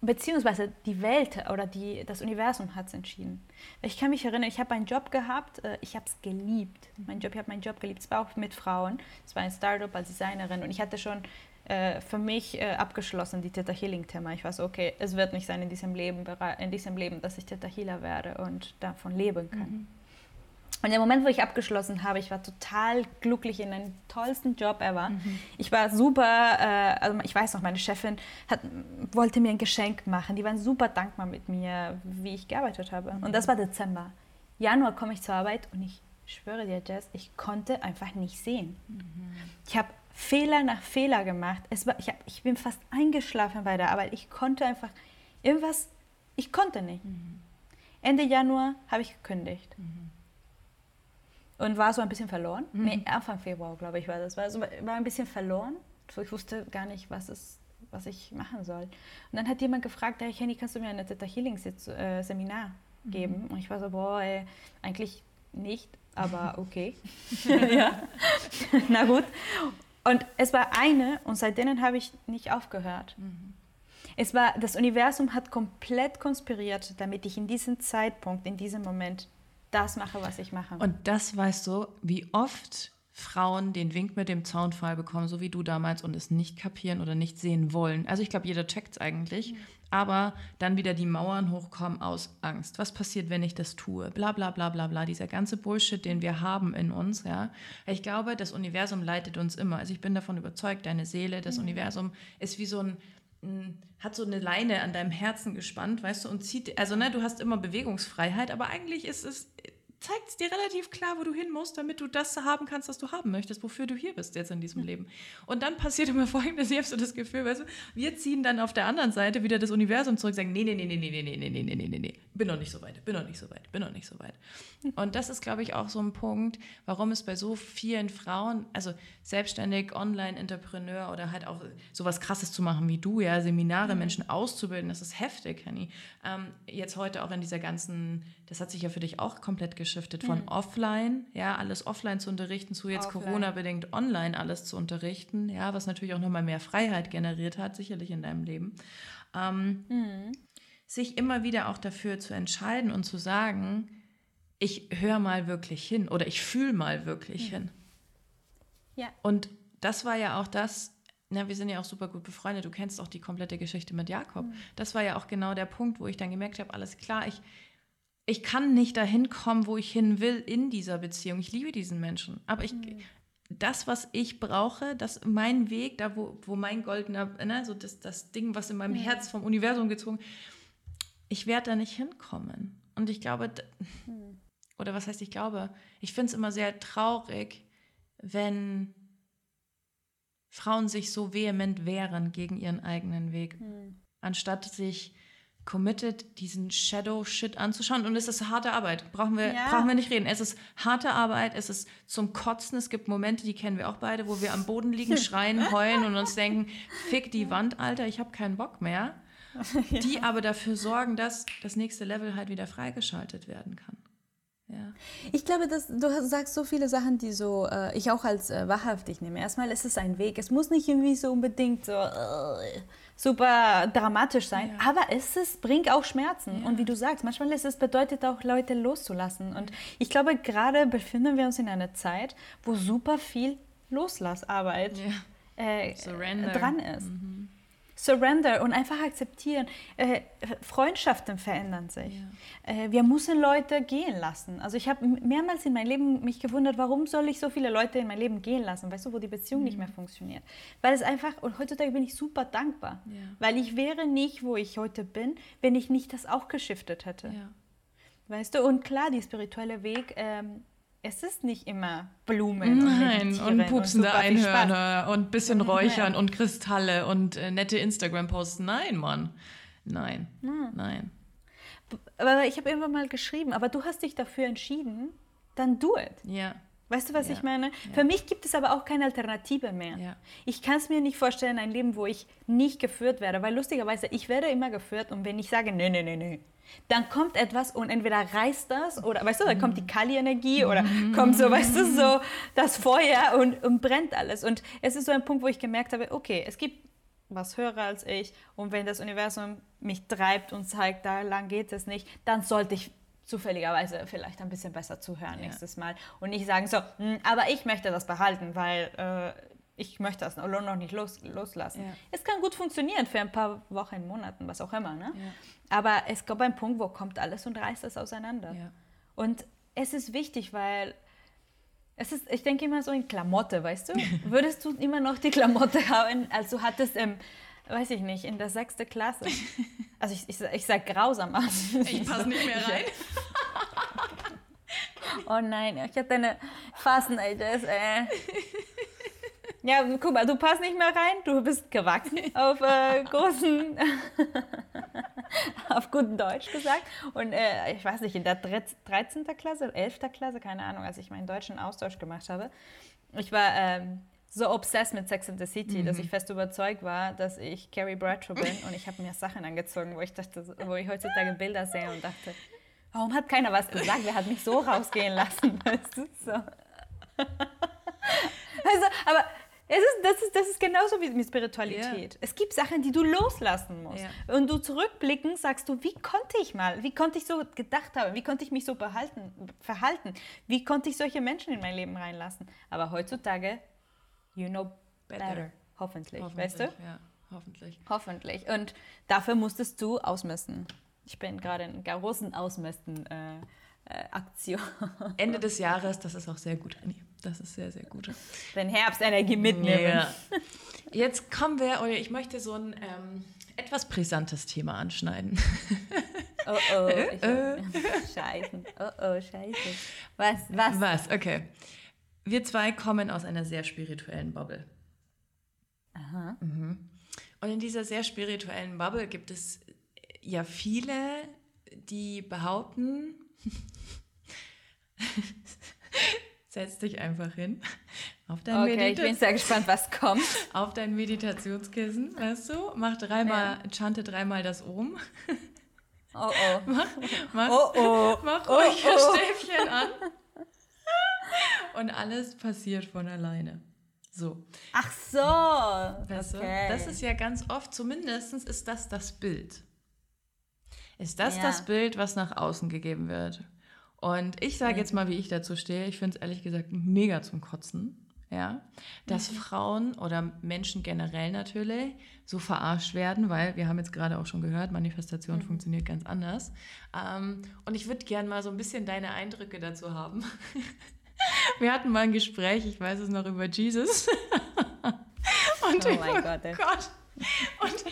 beziehungsweise die Welt oder die, das Universum hat es entschieden. Ich kann mich erinnern, ich habe einen Job gehabt, äh, ich habe es geliebt. Mein Job, ich habe meinen Job geliebt. Es war auch mit Frauen. Es war ein Startup als Designerin und ich hatte schon äh, für mich äh, abgeschlossen die Theta Healing Thema. Ich weiß, okay, es wird nicht sein in diesem Leben, in diesem Leben, dass ich Theta Healer werde und davon leben kann. Mhm. Und der Moment, wo ich abgeschlossen habe, ich war total glücklich in einem tollsten Job ever. Mhm. Ich war super, äh, also ich weiß noch, meine Chefin hat, wollte mir ein Geschenk machen. Die waren super dankbar mit mir, wie ich gearbeitet habe. Mhm. Und das war Dezember. Januar komme ich zur Arbeit und ich schwöre dir, Jess, ich konnte einfach nicht sehen. Mhm. Ich habe Fehler nach Fehler gemacht. Es war, ich, hab, ich bin fast eingeschlafen bei der Arbeit. Ich konnte einfach irgendwas, ich konnte nicht. Mhm. Ende Januar habe ich gekündigt. Mhm und war so ein bisschen verloren. Mhm. Nee, Anfang Februar, glaube ich, war das. War, so, war ein bisschen verloren. Ich wusste gar nicht, was, es, was ich machen soll. Und dann hat jemand gefragt, hey Henny, kannst du mir ein Theta Healing äh, Seminar mhm. geben? Und ich war so, boah, ey, eigentlich nicht, aber okay. ja. Na gut. Und es war eine und seitdem habe ich nicht aufgehört. Mhm. Es war, das Universum hat komplett konspiriert, damit ich in diesem Zeitpunkt, in diesem Moment das mache, was ich mache. Und das weißt du, wie oft Frauen den Wink mit dem Zaunfall bekommen, so wie du damals, und es nicht kapieren oder nicht sehen wollen. Also ich glaube, jeder checkt es eigentlich. Mhm. Aber dann wieder die Mauern hochkommen aus Angst. Was passiert, wenn ich das tue? Bla bla bla bla bla. Dieser ganze Bullshit, den wir haben in uns. Ja? Ich glaube, das Universum leitet uns immer. Also ich bin davon überzeugt, deine Seele, das mhm. Universum ist wie so ein hat so eine Leine an deinem Herzen gespannt, weißt du, und zieht, also ne, du hast immer Bewegungsfreiheit, aber eigentlich ist es zeigt es dir relativ klar, wo du hin musst, damit du das haben kannst, was du haben möchtest, wofür du hier bist jetzt in diesem Leben. Und dann passiert immer folgendes, ich habe so das Gefühl, weißt du, wir ziehen dann auf der anderen Seite wieder das Universum zurück, sagen, nee, nee, nee, nee, nee, nee, nee, nee, nee, nee, nee, nee, bin noch nicht so weit, bin noch nicht so weit, bin noch nicht so weit. Und das ist, glaube ich, auch so ein Punkt, warum es bei so vielen Frauen, also selbstständig, Online-Entrepreneur oder halt auch sowas Krasses zu machen wie du, ja, Seminare, Menschen auszubilden, das ist heftig, Henny. Ähm, jetzt heute auch in dieser ganzen, das hat sich ja für dich auch komplett geschiftet, von mhm. offline, ja, alles offline zu unterrichten, zu jetzt Corona-bedingt online alles zu unterrichten, ja, was natürlich auch nochmal mehr Freiheit generiert hat, sicherlich in deinem Leben. Ähm, mhm sich immer wieder auch dafür zu entscheiden und zu sagen, ich höre mal wirklich hin oder ich fühle mal wirklich ja. hin. Ja. Und das war ja auch das, na, wir sind ja auch super gut befreundet, du kennst auch die komplette Geschichte mit Jakob. Mhm. Das war ja auch genau der Punkt, wo ich dann gemerkt habe, alles klar, ich, ich kann nicht dahin kommen, wo ich hin will in dieser Beziehung. Ich liebe diesen Menschen, aber ich, mhm. das, was ich brauche, das mein Weg, da wo, wo mein goldener, ne, so das, das Ding, was in meinem mhm. Herz vom Universum gezogen, ich werde da nicht hinkommen. Und ich glaube, mhm. oder was heißt ich glaube, ich finde es immer sehr traurig, wenn Frauen sich so vehement wehren gegen ihren eigenen Weg, hm. anstatt sich committed, diesen Shadow-Shit anzuschauen. Und es ist harte Arbeit. Brauchen wir, ja. brauchen wir nicht reden. Es ist harte Arbeit, es ist zum Kotzen. Es gibt Momente, die kennen wir auch beide, wo wir am Boden liegen, schreien, heulen und uns denken, fick die Wand, Alter, ich habe keinen Bock mehr. Ja. Die aber dafür sorgen, dass das nächste Level halt wieder freigeschaltet werden kann. Ja. Ich glaube, dass du sagst so viele Sachen, die so äh, ich auch als äh, wahrhaftig nehme. Erstmal ist es ein Weg. Es muss nicht irgendwie so unbedingt so äh, super dramatisch sein, ja. aber es ist, bringt auch Schmerzen. Ja. Und wie du sagst, manchmal ist es bedeutet auch Leute loszulassen. Und ich glaube, gerade befinden wir uns in einer Zeit, wo super viel Loslassarbeit äh, dran ist. Mhm. Surrender und einfach akzeptieren. Äh, Freundschaften verändern sich. Ja. Äh, wir müssen Leute gehen lassen. Also ich habe mehrmals in meinem Leben mich gewundert, warum soll ich so viele Leute in mein Leben gehen lassen, weißt du, wo die Beziehung mhm. nicht mehr funktioniert. Weil es einfach, und heutzutage bin ich super dankbar, ja. weil ich wäre nicht, wo ich heute bin, wenn ich nicht das auch geschiftet hätte. Ja. Weißt du, und klar, der spirituelle Weg ähm, es ist nicht immer Blumen Nein, und, und pupsende und Einhörner und bisschen Räuchern und Kristalle und äh, nette Instagram-Posts. Nein, Mann. Nein. Hm. Nein. Aber ich habe irgendwann mal geschrieben, aber du hast dich dafür entschieden, dann do it. Ja. Weißt du, was ja. ich meine? Ja. Für mich gibt es aber auch keine Alternative mehr. Ja. Ich kann es mir nicht vorstellen, ein Leben, wo ich nicht geführt werde, weil lustigerweise, ich werde immer geführt und wenn ich sage, nee, nee, nee, nee, dann kommt etwas und entweder reißt das oder, weißt du, dann kommt die Kali-Energie oder kommt so, weißt du, so das Feuer und, und brennt alles. Und es ist so ein Punkt, wo ich gemerkt habe, okay, es gibt was höher als ich und wenn das Universum mich treibt und zeigt, da lang geht es nicht, dann sollte ich zufälligerweise vielleicht ein bisschen besser zuhören ja. nächstes Mal und nicht sagen so, hm, aber ich möchte das behalten, weil äh, ich möchte das noch nicht los, loslassen. Ja. Es kann gut funktionieren für ein paar Wochen, Monaten, was auch immer. Ne? Ja. Aber es gab einen Punkt, wo kommt alles und reißt es auseinander. Ja. Und es ist wichtig, weil es ist, ich denke immer so in Klamotte, weißt du? Würdest du immer noch die Klamotte haben, als du hattest im, weiß ich nicht, in der sechsten Klasse? Also ich, ich, ich sage grausam aus. Ich passe nicht mehr rein. oh nein, ich hatte eine Fasten-Ages, äh. Ja, guck mal, du passt nicht mehr rein, du bist gewachsen auf äh, großen, auf guten Deutsch gesagt. Und äh, ich weiß nicht, in der 13. Klasse, 11. Klasse, keine Ahnung, als ich meinen deutschen Austausch gemacht habe, ich war ähm, so obsessed mit Sex and the City, mhm. dass ich fest überzeugt war, dass ich Carrie Bradshaw bin und ich habe mir Sachen angezogen, wo ich dachte, wo ich heutzutage Bilder sehe und dachte, warum hat keiner was gesagt? Wer hat mich so rausgehen lassen? Weißt du? so. Also, aber es ist, das, ist, das ist genauso wie mit Spiritualität. Ja. Es gibt Sachen, die du loslassen musst. Ja. Und du zurückblicken, sagst du, wie konnte ich mal? Wie konnte ich so gedacht haben? Wie konnte ich mich so behalten, verhalten? Wie konnte ich solche Menschen in mein Leben reinlassen? Aber heutzutage, you know better. better. Hoffentlich, hoffentlich, weißt du? Ja, hoffentlich. Hoffentlich. Und dafür musstest du ausmessen. Ich bin gerade in großen Ausmessen. Äh, äh, Aktion. Ende des Jahres, das ist auch sehr gut, Anni. Das ist sehr, sehr gut. Wenn Herbstenergie mitnehmen. Ja. Jetzt kommen wir, oder ich möchte so ein ähm, etwas brisantes Thema anschneiden. Oh oh, ich, äh, scheiße. Oh oh, scheiße. Was, was? Was, okay. Wir zwei kommen aus einer sehr spirituellen Bubble. Aha. Mhm. Und in dieser sehr spirituellen Bubble gibt es ja viele, die behaupten, Setz dich einfach hin. Auf dein okay, Medita ich bin sehr gespannt, was kommt. Auf dein Meditationskissen, weißt du? Mach dreimal, ja. chante dreimal das Ohm. Oh oh. Mach, mach, oh, oh. mach oh, ruhig oh. das Stäbchen an. Und alles passiert von alleine. So. Ach so. Weißt okay. du? Das ist ja ganz oft, zumindest ist das das Bild. ist das ja. das Bild, was nach außen gegeben wird. Und ich sage jetzt mal, wie ich dazu stehe. Ich finde es ehrlich gesagt mega zum Kotzen ja, dass mhm. Frauen oder Menschen generell natürlich so verarscht werden, weil wir haben jetzt gerade auch schon gehört, Manifestation mhm. funktioniert ganz anders. Ähm, und ich würde gerne mal so ein bisschen deine Eindrücke dazu haben. wir hatten mal ein Gespräch, ich weiß es noch, über Jesus. und oh mein Gott, ey. Gott und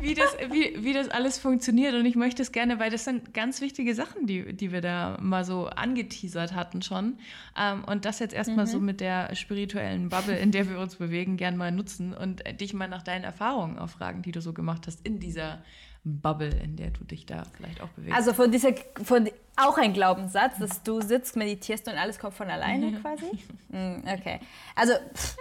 wie das, wie, wie das alles funktioniert. Und ich möchte es gerne, weil das sind ganz wichtige Sachen, die, die wir da mal so angeteasert hatten schon. Ähm, und das jetzt erstmal mhm. so mit der spirituellen Bubble, in der wir uns bewegen, gern mal nutzen und dich mal nach deinen Erfahrungen auch fragen, die du so gemacht hast in dieser Bubble, in der du dich da vielleicht auch bewegst. Also von dieser, von, auch ein Glaubenssatz, dass du sitzt, meditierst und alles kommt von alleine quasi? Mm, okay. Also pff,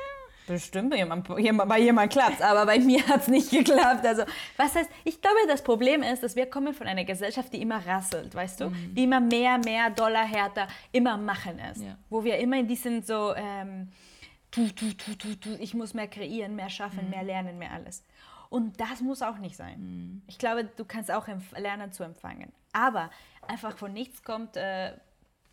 Bestimmt, bei jemand, bei jemand klappt aber bei mir hat es nicht geklappt. Also, was heißt, ich glaube, das Problem ist, dass wir kommen von einer Gesellschaft, die immer rasselt, weißt du? Mhm. Die immer mehr, mehr, Dollar härter, immer machen ist. Ja. Wo wir immer in diesen so, ähm, tu, tu, tu, tu, tu, ich muss mehr kreieren, mehr schaffen, mhm. mehr lernen, mehr alles. Und das muss auch nicht sein. Mhm. Ich glaube, du kannst auch lernen zu empfangen. Aber einfach von nichts kommt... Äh,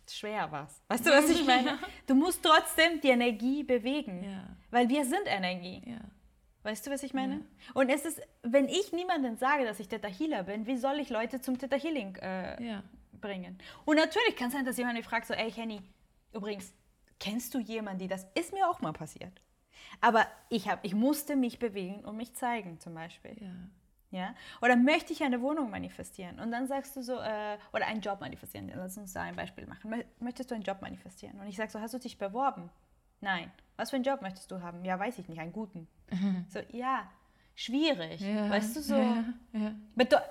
schwer was. Weißt du, was ich meine? Du musst trotzdem die Energie bewegen, ja. weil wir sind Energie. Ja. Weißt du, was ich meine? Ja. Und es ist, wenn ich niemandem sage, dass ich Theta Healer bin, wie soll ich Leute zum Theta Healing äh, bringen? Und natürlich kann es sein, dass jemand mich fragt, so, ey Henny, übrigens, kennst du jemanden, die das ist mir auch mal passiert. Aber ich, hab, ich musste mich bewegen und mich zeigen, zum Beispiel. Ja. Oder möchte ich eine Wohnung manifestieren? Und dann sagst du so, äh, oder einen Job manifestieren. Lass uns da ein Beispiel machen. Möchtest du einen Job manifestieren? Und ich sage so, hast du dich beworben? Nein. Was für einen Job möchtest du haben? Ja, weiß ich nicht, einen guten. Mhm. So, ja, schwierig. Ja, weißt du so? Ja, ja.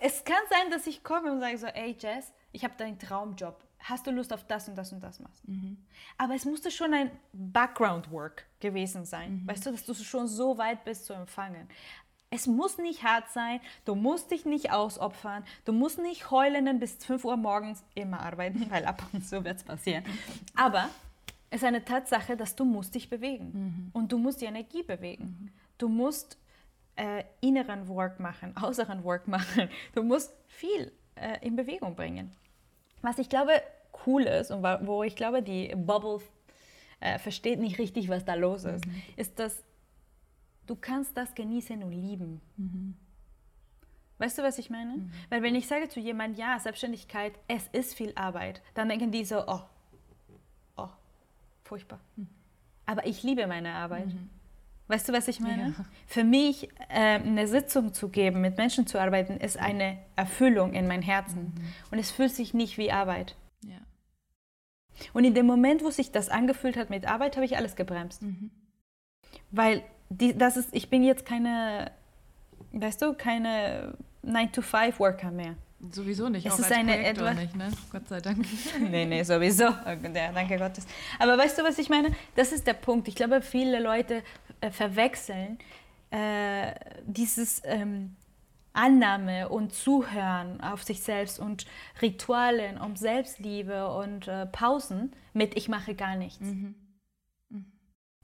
es kann sein, dass ich komme und sage so, ey Jess, ich habe deinen Traumjob. Hast du Lust auf das und das und das machst? Mhm. Aber es musste schon ein Background-Work gewesen sein. Mhm. Weißt du, dass du schon so weit bist zu empfangen. Es muss nicht hart sein, du musst dich nicht ausopfern, du musst nicht heulen bis 5 Uhr morgens immer arbeiten, weil ab und zu wird es passieren. Aber es ist eine Tatsache, dass du musst dich bewegen mhm. und du musst die Energie bewegen. Mhm. Du musst äh, inneren Work machen, äußeren Work machen. Du musst viel äh, in Bewegung bringen. Was ich glaube cool ist und wo ich glaube, die Bubble äh, versteht nicht richtig, was da los ist, mhm. ist, dass du kannst das genießen und lieben. Mhm. Weißt du, was ich meine? Mhm. Weil wenn ich sage zu jemandem, ja, Selbstständigkeit, es ist viel Arbeit, dann denken die so, oh, oh, furchtbar. Mhm. Aber ich liebe meine Arbeit. Mhm. Weißt du, was ich meine? Ja. Für mich äh, eine Sitzung zu geben, mit Menschen zu arbeiten, ist eine Erfüllung in mein Herzen. Mhm. Und es fühlt sich nicht wie Arbeit. Ja. Und in dem Moment, wo sich das angefühlt hat mit Arbeit, habe ich alles gebremst. Mhm. Weil die, das ist, ich bin jetzt keine, weißt du, keine 9-to-5-Worker mehr. Sowieso nicht, es auch ist als eine etwas, nicht, ne? Gott sei Dank. nee, nee, sowieso. Ja, danke Gottes. Aber weißt du, was ich meine? Das ist der Punkt. Ich glaube, viele Leute äh, verwechseln äh, dieses ähm, Annahme und Zuhören auf sich selbst und Ritualen um Selbstliebe und äh, Pausen mit ich mache gar nichts. Mhm.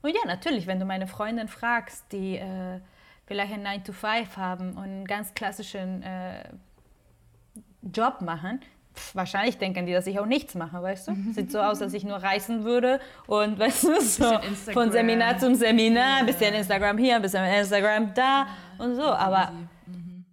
Und ja, natürlich, wenn du meine Freundin fragst, die äh, vielleicht einen 9 to 5 haben und einen ganz klassischen äh, Job machen, pf, wahrscheinlich denken die, dass ich auch nichts mache, weißt du? Sieht so aus, als ich nur reisen würde und weißt du, so von Seminar zum Seminar, ein bisschen Instagram hier, ein bisschen Instagram da ja, und so. Aber mhm.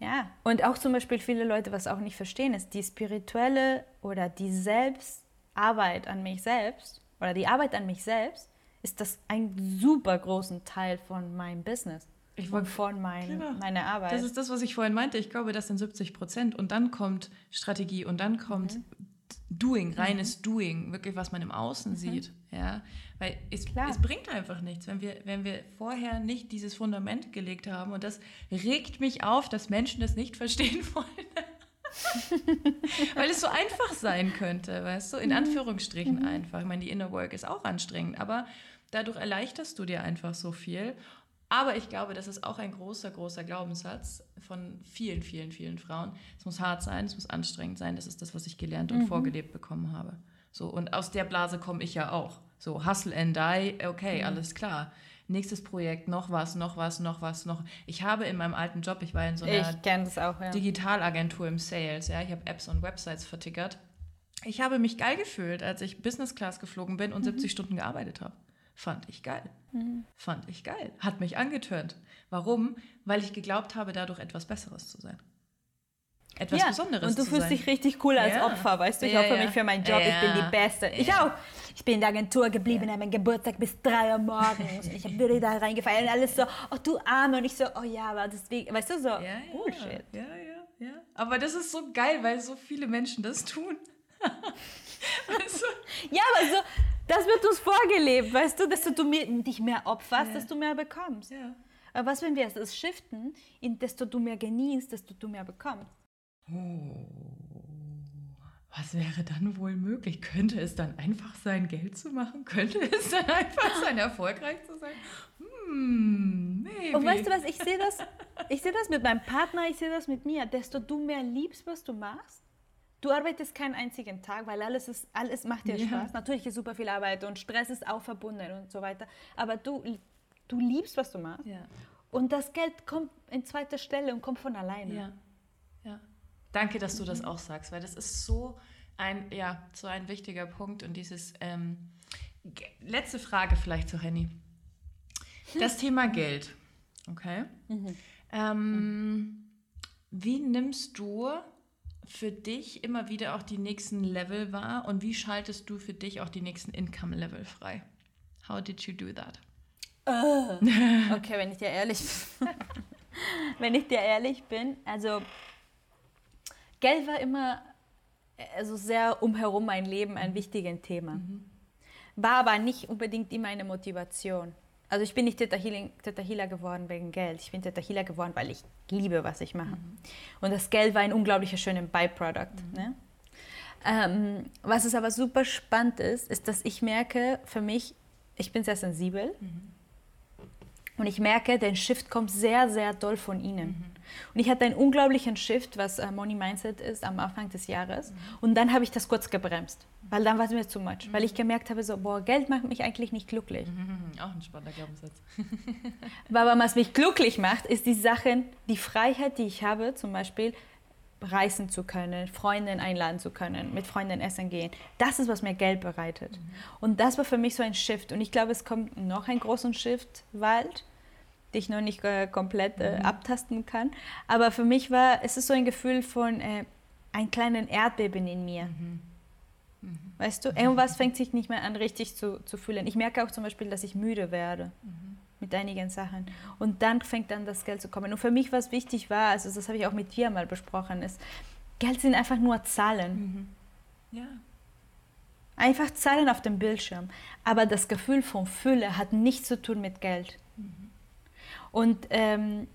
ja, und auch zum Beispiel viele Leute, was auch nicht verstehen, ist die spirituelle oder die Selbstarbeit an mich selbst oder die Arbeit an mich selbst ist das ein super großen Teil von meinem Business. Ich und von mein, genau. meiner Arbeit. Das ist das, was ich vorhin meinte. Ich glaube, das sind 70 Prozent. Und dann kommt Strategie und dann kommt mhm. Doing, mhm. reines mhm. Doing, wirklich, was man im Außen mhm. sieht. Ja? Weil es, es, bringt einfach nichts, wenn wir, wenn wir vorher nicht dieses Fundament gelegt haben. Und das regt mich auf, dass Menschen das nicht verstehen wollen. Weil es so einfach sein könnte, weißt du? In mhm. Anführungsstrichen mhm. einfach. Ich meine, die Inner Work ist auch anstrengend, aber Dadurch erleichterst du dir einfach so viel. Aber ich glaube, das ist auch ein großer, großer Glaubenssatz von vielen, vielen, vielen Frauen. Es muss hart sein, es muss anstrengend sein. Das ist das, was ich gelernt und mhm. vorgelebt bekommen habe. So, und aus der Blase komme ich ja auch. So, hustle and die, okay, mhm. alles klar. nächstes Projekt, noch was, noch was, noch was, noch. Ich habe in meinem alten Job, ich war in so einer auch, ja. Digitalagentur im Sales, ja, ich habe Apps und Websites vertickert. Ich habe mich geil gefühlt, als ich Business Class geflogen bin und 70 Stunden gearbeitet habe. Fand ich geil. Fand ich geil. Hat mich angetörnt. Warum? Weil ich geglaubt habe, dadurch etwas Besseres zu sein. Etwas ja, Besonderes und du fühlst sein. dich richtig cool als Ja. Opfer, weißt du? Ich Ja, opfer ja. mich für meinen Job, ich bin Ja. die Beste. Ich Ja. auch. Ich bin in der Agentur geblieben, an meinem Geburtstag bis drei Uhr morgens. Ich habe da reingefallen und alles so, oh du Arme. Und ich so, oh ja, aber deswegen, weißt du, so, Ja, ja, Bullshit. ja, ja, ja. Aber das ist so geil, weil so viele Menschen das tun. also, Ja, aber so, das wird uns vorgelebt, weißt du, dass du mir, dich mehr opferst, Ja. desto mehr bekommst. ja. Aber was, wenn wir das shiften, in desto du mehr genießt, desto du mehr bekommst? Was wäre dann wohl möglich? Könnte es dann einfach sein, Geld zu machen? Könnte es dann einfach sein, erfolgreich zu sein? Hm, maybe. Und weißt du was, ich sehe das, ich sehe das mit meinem Partner, ich sehe das mit mir. Desto du mehr liebst, was du machst, du arbeitest keinen einzigen Tag, weil alles, ist, alles macht dir Ja. Spaß. Natürlich ist super viel Arbeit und Stress ist auch verbunden und so weiter. Aber du, du liebst, was du machst. Ja, Und das Geld kommt in zweiter Stelle und kommt von alleine. ja, ja. Danke, dass du das auch sagst, weil das ist so ein, ja, so ein wichtiger Punkt. Und dieses, ähm, letzte Frage vielleicht zu Henny. Das Thema Geld, okay? Ähm, wie nimmst du für dich immer wieder auch die nächsten Level wahr und wie schaltest du für dich auch die nächsten Income-Level frei? How did you do that? Okay, wenn ich dir ehrlich bin. wenn ich dir ehrlich bin, also Geld war immer also sehr umherum mein Leben ein wichtiges Thema. War aber nicht unbedingt immer eine Motivation. Also ich bin nicht Theta, Healing, Theta Healer geworden wegen Geld. Ich bin Theta Healer geworden, weil ich liebe, was ich mache. Und das Geld war ein unglaublicher schöner Byproduct. Ne? Ähm, was es aber super spannend ist, ist, dass ich merke, für mich, ich bin sehr sensibel. Und ich merke, der Shift kommt sehr, sehr doll von ihnen. Und ich hatte einen unglaublichen Shift, was äh, Money Mindset ist, am Anfang des Jahres. Und dann habe ich das kurz gebremst, weil dann war es mir zu much. Weil ich gemerkt habe, so, boah, Geld macht mich eigentlich nicht glücklich. Auch ein spannender Glaubenssatz. Aber was mich glücklich macht, ist die Sachen, die Freiheit, die ich habe, zum Beispiel reisen zu können, Freundinnen einladen zu können, mit Freunden essen gehen. Das ist, was mir Geld bereitet. Und das war für mich so ein Shift. Und ich glaube, es kommt noch ein großen Shift bald, den ich noch nicht äh, komplett äh, abtasten kann. Aber für mich war, es ist so ein Gefühl von äh, einem kleinen Erdbeben in mir. Weißt du, irgendwas fängt sich nicht mehr an, richtig zu, zu fühlen. Ich merke auch zum Beispiel, dass ich müde werde mit einigen Sachen. Und dann fängt dann das Geld zu kommen. Und für mich, was wichtig war, also das habe ich auch mit dir mal besprochen, ist, Geld sind einfach nur Zahlen. Ja. Einfach Zahlen auf dem Bildschirm. Aber das Gefühl von Fülle hat nichts zu tun mit Geld. Und ähm,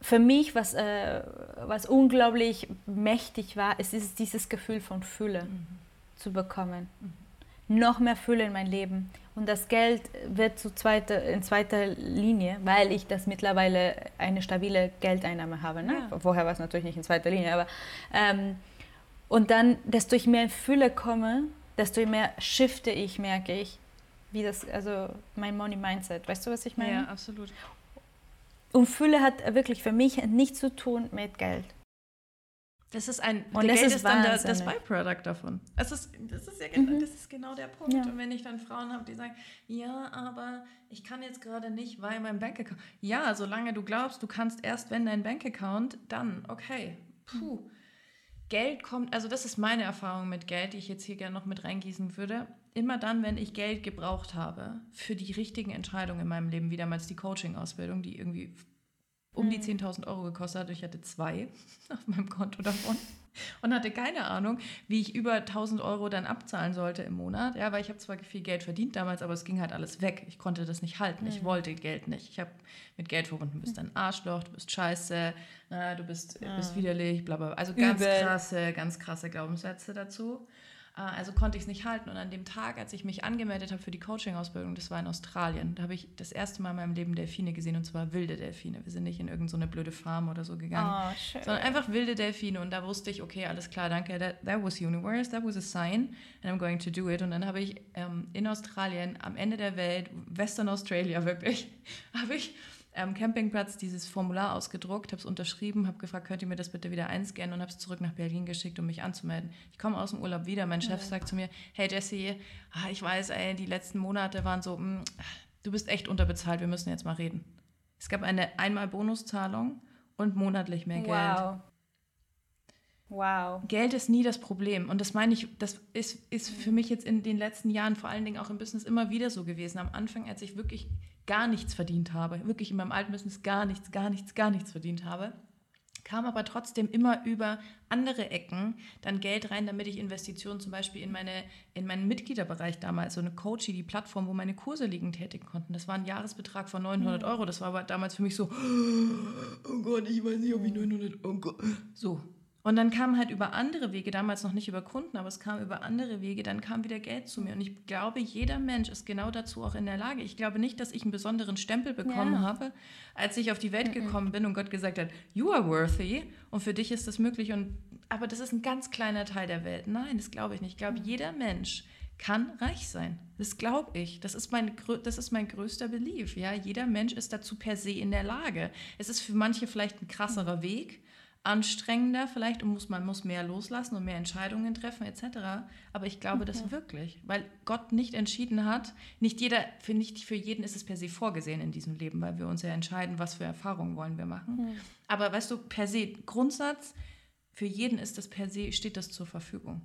für mich, was, äh, was unglaublich mächtig war, es ist dieses Gefühl von Fülle zu bekommen. Noch mehr Fülle in mein Leben. Und das Geld wird zu zweiter, in zweiter Linie, weil ich das mittlerweile eine stabile Geldeinnahme habe. Ne? Ja. Vorher war es natürlich nicht in zweiter Linie, aber ähm, und dann, desto ich mehr in Fülle komme, desto mehr shifte ich, merke ich, wie das, also mein Money Mindset. Weißt du, was ich meine? ja, absolut. Und Fülle hat wirklich für mich nichts zu tun mit Geld. Das ist ein Und das Geld ist ist dann der, das. Byproduct davon. Es ist, das, ist ja genau, Mhm. das ist genau der Punkt. Ja. Und wenn ich dann Frauen habe, die sagen, ja, aber ich kann jetzt gerade nicht, weil mein Bankaccount. Ja, solange du glaubst, du kannst erst, wenn dein Bankaccount, dann, okay. Puh. Geld kommt, also das ist meine Erfahrung mit Geld, die ich jetzt hier gerne noch mit reingießen würde. Immer dann, wenn ich Geld gebraucht habe für die richtigen Entscheidungen in meinem Leben, wie damals die Coaching-Ausbildung, die irgendwie um die 10.000 Euro gekostet hat. Ich hatte zwei auf meinem Konto davon und hatte keine Ahnung, wie ich über 1.000 Euro dann abzahlen sollte im Monat. Ja, weil ich habe zwar viel Geld verdient damals, aber es ging halt alles weg. Ich konnte das nicht halten. Ich wollte Geld nicht. Ich habe mit Geld verbunden, du bist ein Arschloch, du bist scheiße, äh, du bist, bist widerlich, bla bla. bla. Also ganz Übel. krasse, ganz krasse Glaubenssätze dazu. Äh, also konnte ich es nicht halten. Und an dem Tag, als ich mich angemeldet habe für die Coaching-Ausbildung, das war in Australien, da habe ich das erste Mal in meinem Leben Delfine gesehen und zwar wilde Delfine. Wir sind nicht in irgendeine so blöde Farm oder so gegangen, oh, sondern einfach wilde Delfine. Und da wusste ich, okay, alles klar, danke, that, that was universe, that was a sign and I'm going to do it. Und dann habe ich ähm, in Australien, am Ende der Welt, Western Australia wirklich, habe ich am Campingplatz dieses Formular ausgedruckt, habe es unterschrieben, habe gefragt, könnt ihr mir das bitte wieder einscannen und habe es zurück nach Berlin geschickt, um mich anzumelden. Ich komme aus dem Urlaub wieder, mein Chef ja. sagt zu mir, hey Jesse, ah, ich weiß, ey, die letzten Monate waren so, mh, hm, du bist echt unterbezahlt, wir müssen jetzt mal reden. Es gab eine einmal Bonuszahlung und monatlich mehr Geld. Wow. Wow. Geld ist nie das Problem. Und das meine ich, das ist, ist für mich jetzt in den letzten Jahren, vor allen Dingen auch im Business, immer wieder so gewesen. Am Anfang, als ich wirklich gar nichts verdient habe, wirklich in meinem alten Business gar nichts, gar nichts, gar nichts verdient habe, kam aber trotzdem immer über andere Ecken dann Geld rein, damit ich Investitionen zum Beispiel in, meine, in meinen Mitgliederbereich damals, so eine Coachy, die Plattform, wo meine Kurse liegen, tätigen konnten. Das war ein Jahresbetrag von 900 Euro. Das war aber damals für mich so, oh Gott, ich weiß nicht, ob ich 900, Euro. so, und dann kam halt über andere Wege, damals noch nicht über Kunden, aber es kam über andere Wege, dann kam wieder Geld zu mir. Und ich glaube, jeder Mensch ist genau dazu auch in der Lage. Ich glaube nicht, dass ich einen besonderen Stempel bekommen ja. habe, als ich auf die Welt gekommen bin und Gott gesagt hat, you are worthy und für dich ist das möglich. Und, aber das ist ein ganz kleiner Teil der Welt. Nein, das glaube ich nicht. Ich glaube, jeder Mensch kann reich sein. Das glaube ich. Das ist, mein, das ist mein größter Belief. Ja? Jeder Mensch ist dazu per se in der Lage. Es ist für manche vielleicht ein krasserer Weg anstrengender vielleicht und muss, man muss mehr loslassen und mehr Entscheidungen treffen etc. Aber ich glaube okay. das wirklich, weil Gott nicht entschieden hat, nicht jeder, für, nicht für jeden ist es per se vorgesehen in diesem Leben, weil wir uns ja entscheiden, was für Erfahrungen wollen wir machen. Mhm. Aber weißt du, per se, Grundsatz, für jeden ist das per se, steht das zur Verfügung.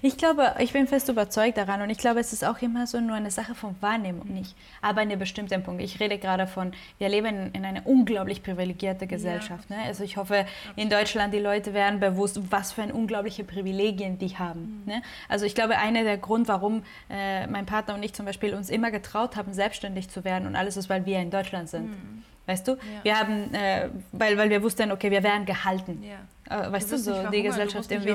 Ich glaube, ich bin fest überzeugt daran und ich glaube, es ist auch immer so nur eine Sache von Wahrnehmung, nicht. Aber in einem bestimmten Punkt. Ich rede gerade von, wir leben in einer unglaublich privilegierte Gesellschaft. Ja. Ne? Also ich hoffe, in Deutschland die Leute werden bewusst, was für ein unglaubliche Privilegien die haben. Mhm. Ne? Also ich glaube, einer der Grund, warum äh, mein Partner und ich zum Beispiel uns immer getraut haben, selbstständig zu werden und alles ist, weil wir in Deutschland sind. Mhm. Weißt du? Ja. Wir haben, äh, weil, weil wir wussten, okay, wir werden gehalten. Ja. Äh, weißt du, so die Gesellschaft irgendwie.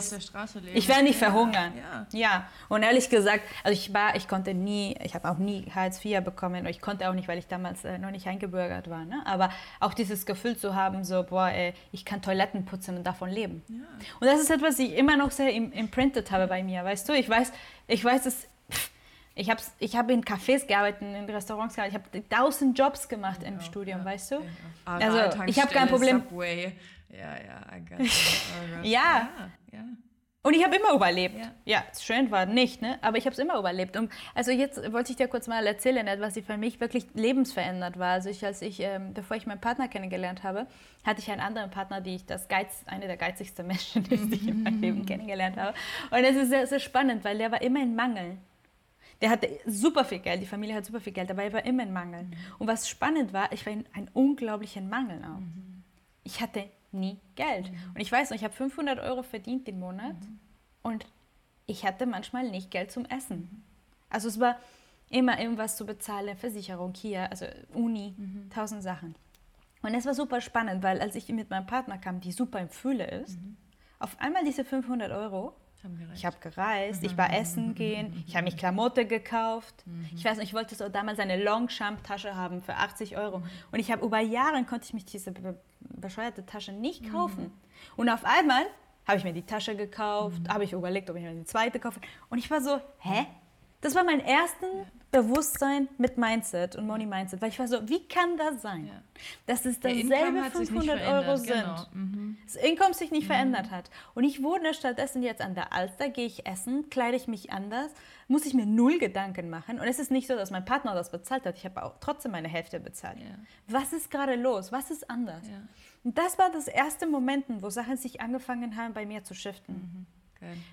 Ich werde nicht verhungern. Ja. ja. Und ehrlich gesagt, also ich war, ich konnte nie, ich habe auch nie Hartz IV bekommen. Ich konnte auch nicht, weil ich damals äh, noch nicht eingebürgert war. Ne? Aber auch dieses Gefühl zu haben, so, boah, ey, ich kann Toiletten putzen und davon leben. Und das ist etwas, was ich immer noch sehr imprintet habe bei mir. Weißt du, ich weiß, ich weiß es ich habe ich hab in Cafés gearbeitet, in Restaurants gearbeitet, ich habe tausend Jobs gemacht ich im Studium, ja, weißt du? Also ich habe kein Problem. Subway. Ja, ja, I ja. ja. ja. Und ich habe immer überlebt. Ja, ja schön war nicht, ne? aber ich habe es immer überlebt. Und also jetzt wollte ich dir kurz mal erzählen, etwas, was für mich wirklich lebensverändert war. Also ich, als ich, ähm, bevor ich meinen Partner kennengelernt habe, hatte ich einen anderen Partner, die ich das Geiz, eine der geizigsten Menschen ist, die ich in meinem Leben kennengelernt habe. Und es ist sehr, sehr spannend, weil der war immer in Mangel. Der hatte super viel Geld, die Familie hat super viel Geld, aber er war immer in Mangel. Mhm. Und was spannend war, ich war in einem unglaublichen Mangel auch. Mhm. Ich hatte nie Geld. Mhm. Und ich weiß noch, ich habe 500 Euro verdient im Monat mhm. und ich hatte manchmal nicht Geld zum Essen. Also es war immer irgendwas zu bezahlen, Versicherung hier, also Uni, tausend Sachen. Und es war super spannend, weil als ich mit meinem Partner kam, die super im Fühle ist, auf einmal diese 500 Euro ich habe gereist, ich war essen gehen, ich habe mich Klamotte gekauft. Mhm. Ich weiß nicht, ich wollte so damals eine Longchamp-Tasche haben für 80 Euro. Mhm. Und ich habe über Jahre konnte ich mich diese bescheuerte Tasche nicht mhm. kaufen. Und auf einmal habe ich mir die Tasche gekauft, habe ich überlegt, ob ich mir die zweite kaufe. Und ich war so, hä? Das war mein erstes Bewusstsein mit Mindset und Money Mindset, weil ich war so, wie kann das sein, ja. dass es dasselbe 500 Euro sind, genau. mhm. das Income sich nicht mhm. verändert hat. Und ich wohne stattdessen jetzt an der Alster, gehe ich essen, kleide ich mich anders, muss ich mir null Gedanken machen. Und es ist nicht so, dass mein Partner das bezahlt hat, ich habe auch trotzdem meine Hälfte bezahlt. Ja. Was ist gerade los? Was ist anders? Ja. Und das war das erste Moment, wo Sachen sich angefangen haben, bei mir zu shiften. Mhm.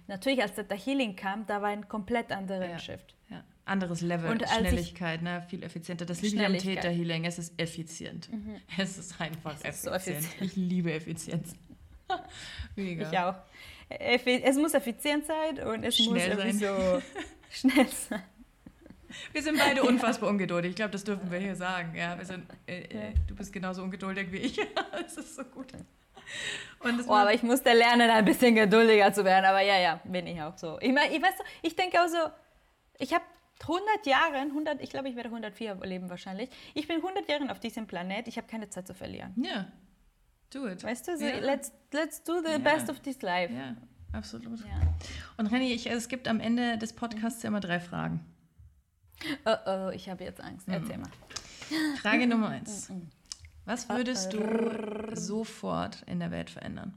Natürlich, als Data Healing kam, da war ein komplett anderer. Shift. Ja. Anderes Level, und Schnelligkeit, ne? viel effizienter. Das liebe ich am Theta Healing, es ist effizient. Mhm. Es ist einfach es ist effizient. So effizient. Ich liebe Effizienz. Mega. Ich auch. Es muss effizient sein und es schnell muss sein. so schnell sein. Wir sind beide unfassbar ungeduldig. Ich glaube, das dürfen wir hier sagen. Ja, wir sind, äh, äh, du bist genauso ungeduldig wie ich. Es ist so gut. oh, aber ich musste lernen, ein bisschen geduldiger zu werden. Aber ja, ja, bin ich auch so. Ich, mein, ich, weißt du, ich denke auch so, ich habe 100 Jahre, 100, ich glaube, ich werde 104 leben wahrscheinlich. Ich bin 100 Jahre auf diesem Planet, ich habe keine Zeit zu verlieren. Ja, do it. Weißt du, so, yeah. let's, let's do the yeah. best of this life. Ja, absolut. Und Renny, ich, es gibt am Ende des Podcasts immer drei Fragen. Oh oh, ich habe jetzt Angst. Erzähl mal. Frage Nummer eins. Was würdest du sofort in der Welt verändern?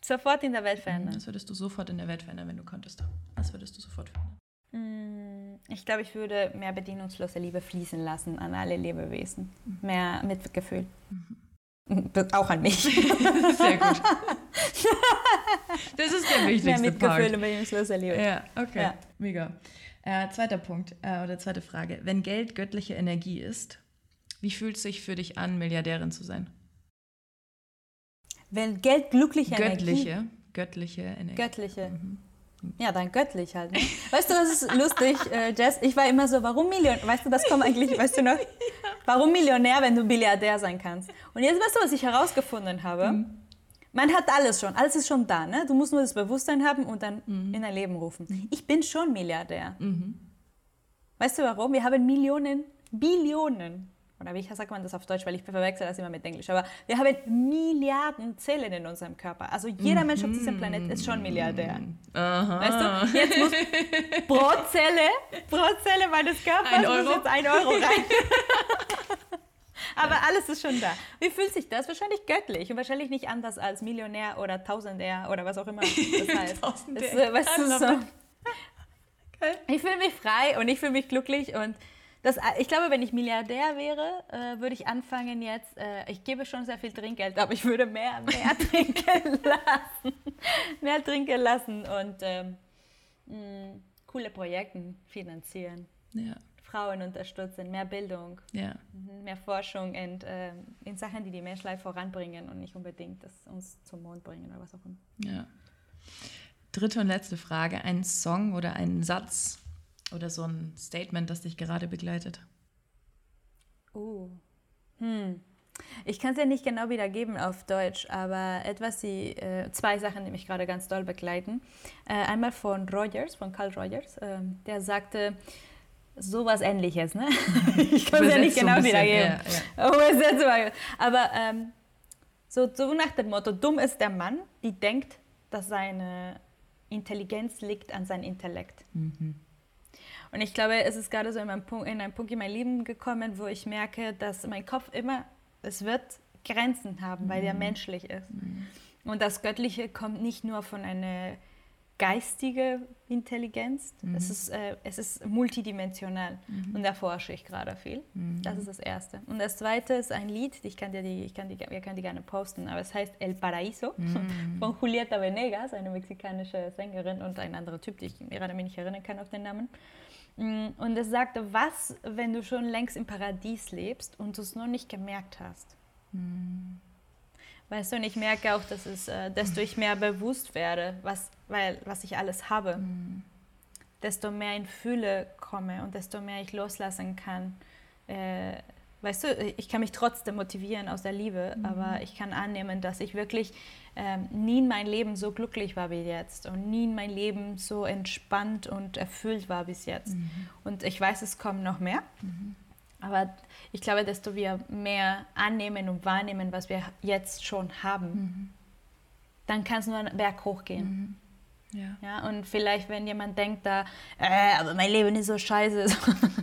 Sofort in der Welt verändern? Was würdest du sofort in der Welt verändern, wenn du könntest? Was würdest du sofort verändern? Mm, ich glaube, ich würde mehr bedingungslose Liebe fließen lassen an alle Lebewesen. Mehr Mitgefühl. Mhm. Auch an mich. Sehr gut. Das ist der wichtigste Mehr Mitgefühl Part. und bedingungslose Liebe. Ja, okay. Ja. Mega. Äh, zweiter Punkt äh, oder zweite Frage. Wenn Geld göttliche Energie ist, wie fühlt es sich für dich an, Milliardärin zu sein? Wenn Geld glückliche göttliche, Energie... Göttliche Energie. Göttliche. Mhm. Ja, dann göttlich halt. Ne? Weißt du, das ist lustig, äh, Jess? Ich war immer so, warum Millionär? Weißt du, das kommt eigentlich, weißt du noch? Warum Millionär, wenn du Milliardär sein kannst? Und jetzt weißt du, was ich herausgefunden habe? Mhm. Man hat alles schon, alles ist schon da. Ne? Du musst nur das Bewusstsein haben und dann mhm. in dein Leben rufen. Mhm. Ich bin schon Milliardär. Mhm. Weißt du warum? Wir haben Millionen, Billionen oder wie sagt man das auf Deutsch, weil ich verwechsel das immer mit Englisch, aber wir haben Milliarden Zellen in unserem Körper. Also jeder Mensch auf diesem Planet ist schon Milliardär. Aha. Weißt du, jetzt muss pro Zelle, pro Zelle meines Körpers ein Euro. muss jetzt ein Euro rein. aber alles ist schon da. Wie fühlt sich das? Wahrscheinlich göttlich und wahrscheinlich nicht anders als Millionär oder Tausendär oder was auch immer das heißt. Tausendär. Das, weißt du, so. Ich fühle mich frei und ich fühle mich glücklich und das, äh, ich glaube, wenn ich Milliardär wäre, äh, würde ich anfangen jetzt, äh, ich gebe schon sehr viel Trinkgeld, aber ich würde mehr, mehr trinken lassen. mehr trinken lassen und ähm, mh, coole Projekte finanzieren. Ja. Frauen unterstützen, mehr Bildung, ja. Mhm, mehr Forschung in, äh, in Sachen, die die Menschheit voranbringen und nicht unbedingt das uns zum Mond bringen oder was auch immer. Ja. Dritte und letzte Frage: Ein Song oder ein Satz, oder so ein Statement, das dich gerade begleitet? Oh. Hm. Ich kann es ja nicht genau wiedergeben auf Deutsch, aber etwas, die äh, zwei Sachen, die mich gerade ganz doll begleiten. Äh, einmal von Rogers, von Carl Rogers, äh, der sagte sowas ähnliches. Ne? ich kann es ja nicht genau wiedergeben. Ja, ja. Aber ähm, so, so nach dem Motto, dumm ist der Mann, die denkt, dass seine Intelligenz liegt an seinem Intellekt. Mhm. Und ich glaube, es ist gerade so in, Punkt, in einem Punkt in meinem Leben gekommen, wo ich merke, dass mein Kopf immer, es wird Grenzen haben, mhm. weil er menschlich ist. Mhm. Und das Göttliche kommt nicht nur von einer geistige Intelligenz, mhm. es, ist, äh, es ist multidimensional mhm. und da forsche ich gerade viel. Mhm. Das ist das Erste. Und das Zweite ist ein Lied, ich kann dir die, ich kann die, wir können die gerne posten, aber es heißt El Paraíso mhm. von Julieta Venegas, eine mexikanische Sängerin und ein anderer Typ, den ich gerade mich nicht erinnern kann auf den Namen. Mm, und es sagte, was, wenn du schon längst im Paradies lebst und du es nur nicht gemerkt hast? Mhm. Weißt du, und ich merke auch, dass es, äh, desto ich mehr bewusst werde, was, weil, was ich alles habe, mhm. desto mehr in Fühle komme und desto mehr ich loslassen kann. Äh, weißt du, ich kann mich trotzdem motivieren aus der Liebe, mhm. aber ich kann annehmen, dass ich wirklich ähm, nie in meinem Leben so glücklich war wie jetzt und nie in meinem Leben so entspannt und erfüllt war bis jetzt. Mhm. Und ich weiß, es kommt noch mehr. Mhm. Aber ich glaube, desto wir mehr annehmen und wahrnehmen, was wir jetzt schon haben, mhm. dann kann es nur einen Berg hochgehen. Mhm. Ja. ja. Und vielleicht, wenn jemand denkt da, äh, aber mein Leben ist so scheiße.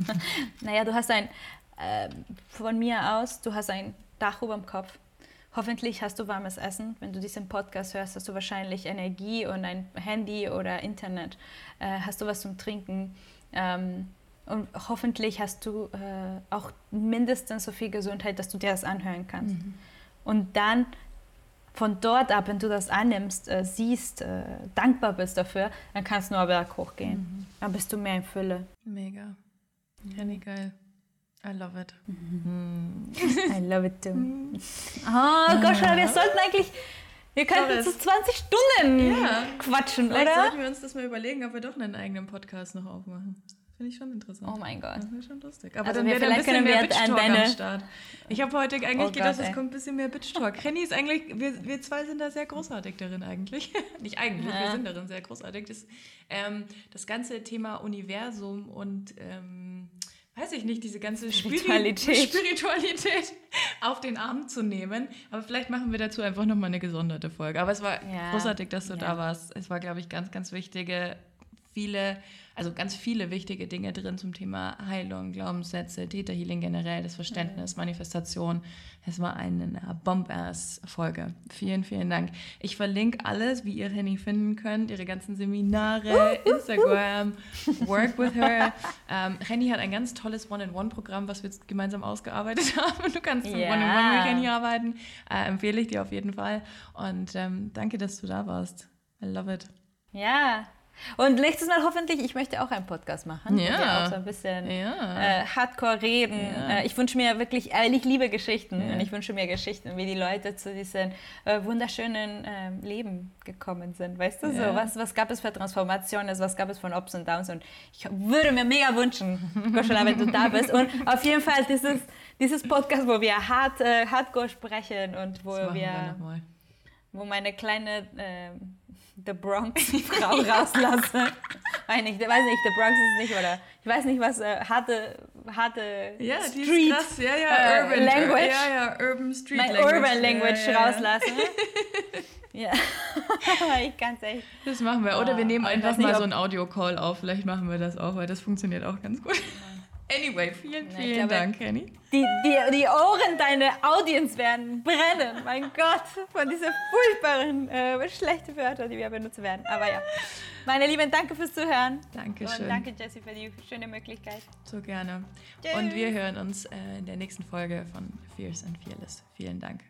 naja, du hast ein, äh, von mir aus, du hast ein Dach über dem Kopf. Hoffentlich hast du warmes Essen. Wenn du diesen Podcast hörst, hast du wahrscheinlich Energie und ein Handy oder Internet. Äh, hast du was zum Trinken. Ähm, und hoffentlich hast du äh, auch mindestens so viel Gesundheit, dass du dir das anhören kannst. Mhm. Und dann von dort ab, wenn du das annimmst, äh, siehst, äh, dankbar bist dafür, dann kannst du nur Berg hochgehen. Mhm. Dann bist du mehr in Fülle. Mega. Ja, geil. I love it. Mhm. I love it too. Oh Gott, wir sollten eigentlich, wir könnten so 20 Stunden ja. quatschen, Vielleicht oder? sollten wir uns das mal überlegen, ob wir doch einen eigenen Podcast noch aufmachen. Finde ich schon interessant. Oh mein Gott. Das ist schon lustig. Aber Also dann wir- wäre da ein bisschen wir mehr jetzt Bitch an Talk am Start. Ich habe heute eigentlich Oh gedacht, Gott, es kommt ein bisschen mehr Bitch Talk. Renny ist eigentlich, wir, wir zwei sind da sehr großartig darin eigentlich. Nicht eigentlich, wir Ja. sind darin sehr großartig. Das, ähm, das ganze Thema Universum und ähm, weiß ich nicht, diese ganze Spiri- Spiritualität. Spiritualität auf den Arm zu nehmen. Aber vielleicht machen wir dazu einfach nochmal eine gesonderte Folge. Aber es war Ja. großartig, dass du Ja. da warst. Es war, glaube ich, ganz, ganz wichtige, viele, also ganz viele wichtige Dinge drin zum Thema Heilung, Glaubenssätze, Täterhealing generell, das Verständnis, Manifestation. Es war eine Bomb-Ass-Folge. Vielen, vielen Dank. Ich verlinke alles, wie ihr Henny finden könnt, ihre ganzen Seminare, Instagram, Work with her. Ähm, Henny hat ein ganz tolles One-in-One-Programm, was wir jetzt gemeinsam ausgearbeitet haben. Du kannst Ja. One-in-One mit Henny arbeiten. Äh, empfehle ich dir auf jeden Fall. Und ähm, danke, dass du da warst. I love it. Ja. Und nächstes Mal hoffentlich, ich möchte auch einen Podcast machen. Ja. Auch so ein bisschen Ja. äh, Hardcore reden. Ja. Äh, ich wünsche mir wirklich, äh, ich liebe Geschichten Ja. und ich wünsche mir Geschichten, wie die Leute zu diesem äh, wunderschönen ähm, Leben gekommen sind. Weißt du, so was, was gab es für Transformationen, was gab es von Ups und Downs und ich würde mir mega wünschen, Goschala, wenn du da bist und auf jeden Fall dieses, dieses Podcast, wo wir hart, äh, Hardcore sprechen und wo wir wir wo meine kleine ähm, The Bronx Frau rauslasse. Weiß nicht, weiß nicht, The Bronx ist nicht, oder? Ich weiß nicht, was äh, harte, harte Ja, die Street, ist krass. Ja, ja, äh, Urban Language. Ja, ja, Urban Street mein Language. Urban Language ja, ja, rauslasse. ja, ich kann es echt. Das machen wir. Oder wir Ah, nehmen ich einfach nicht, mal so einen Audio-Call auf. Vielleicht machen wir das auch, weil das funktioniert auch ganz gut. Anyway, vielen, vielen glaube- Dank, Kenny. Die, die, die Ohren deiner Audience werden brennen. Mein Gott, von diesen furchtbaren, äh, schlechten Wörtern, die wir benutzen werden. Aber ja, meine Lieben, danke fürs Zuhören. Dankeschön. Und danke, Jessie, für die schöne Möglichkeit. So gerne. Tschüss. Und wir hören uns äh, in der nächsten Folge von Fierce and Fearless. Vielen Dank.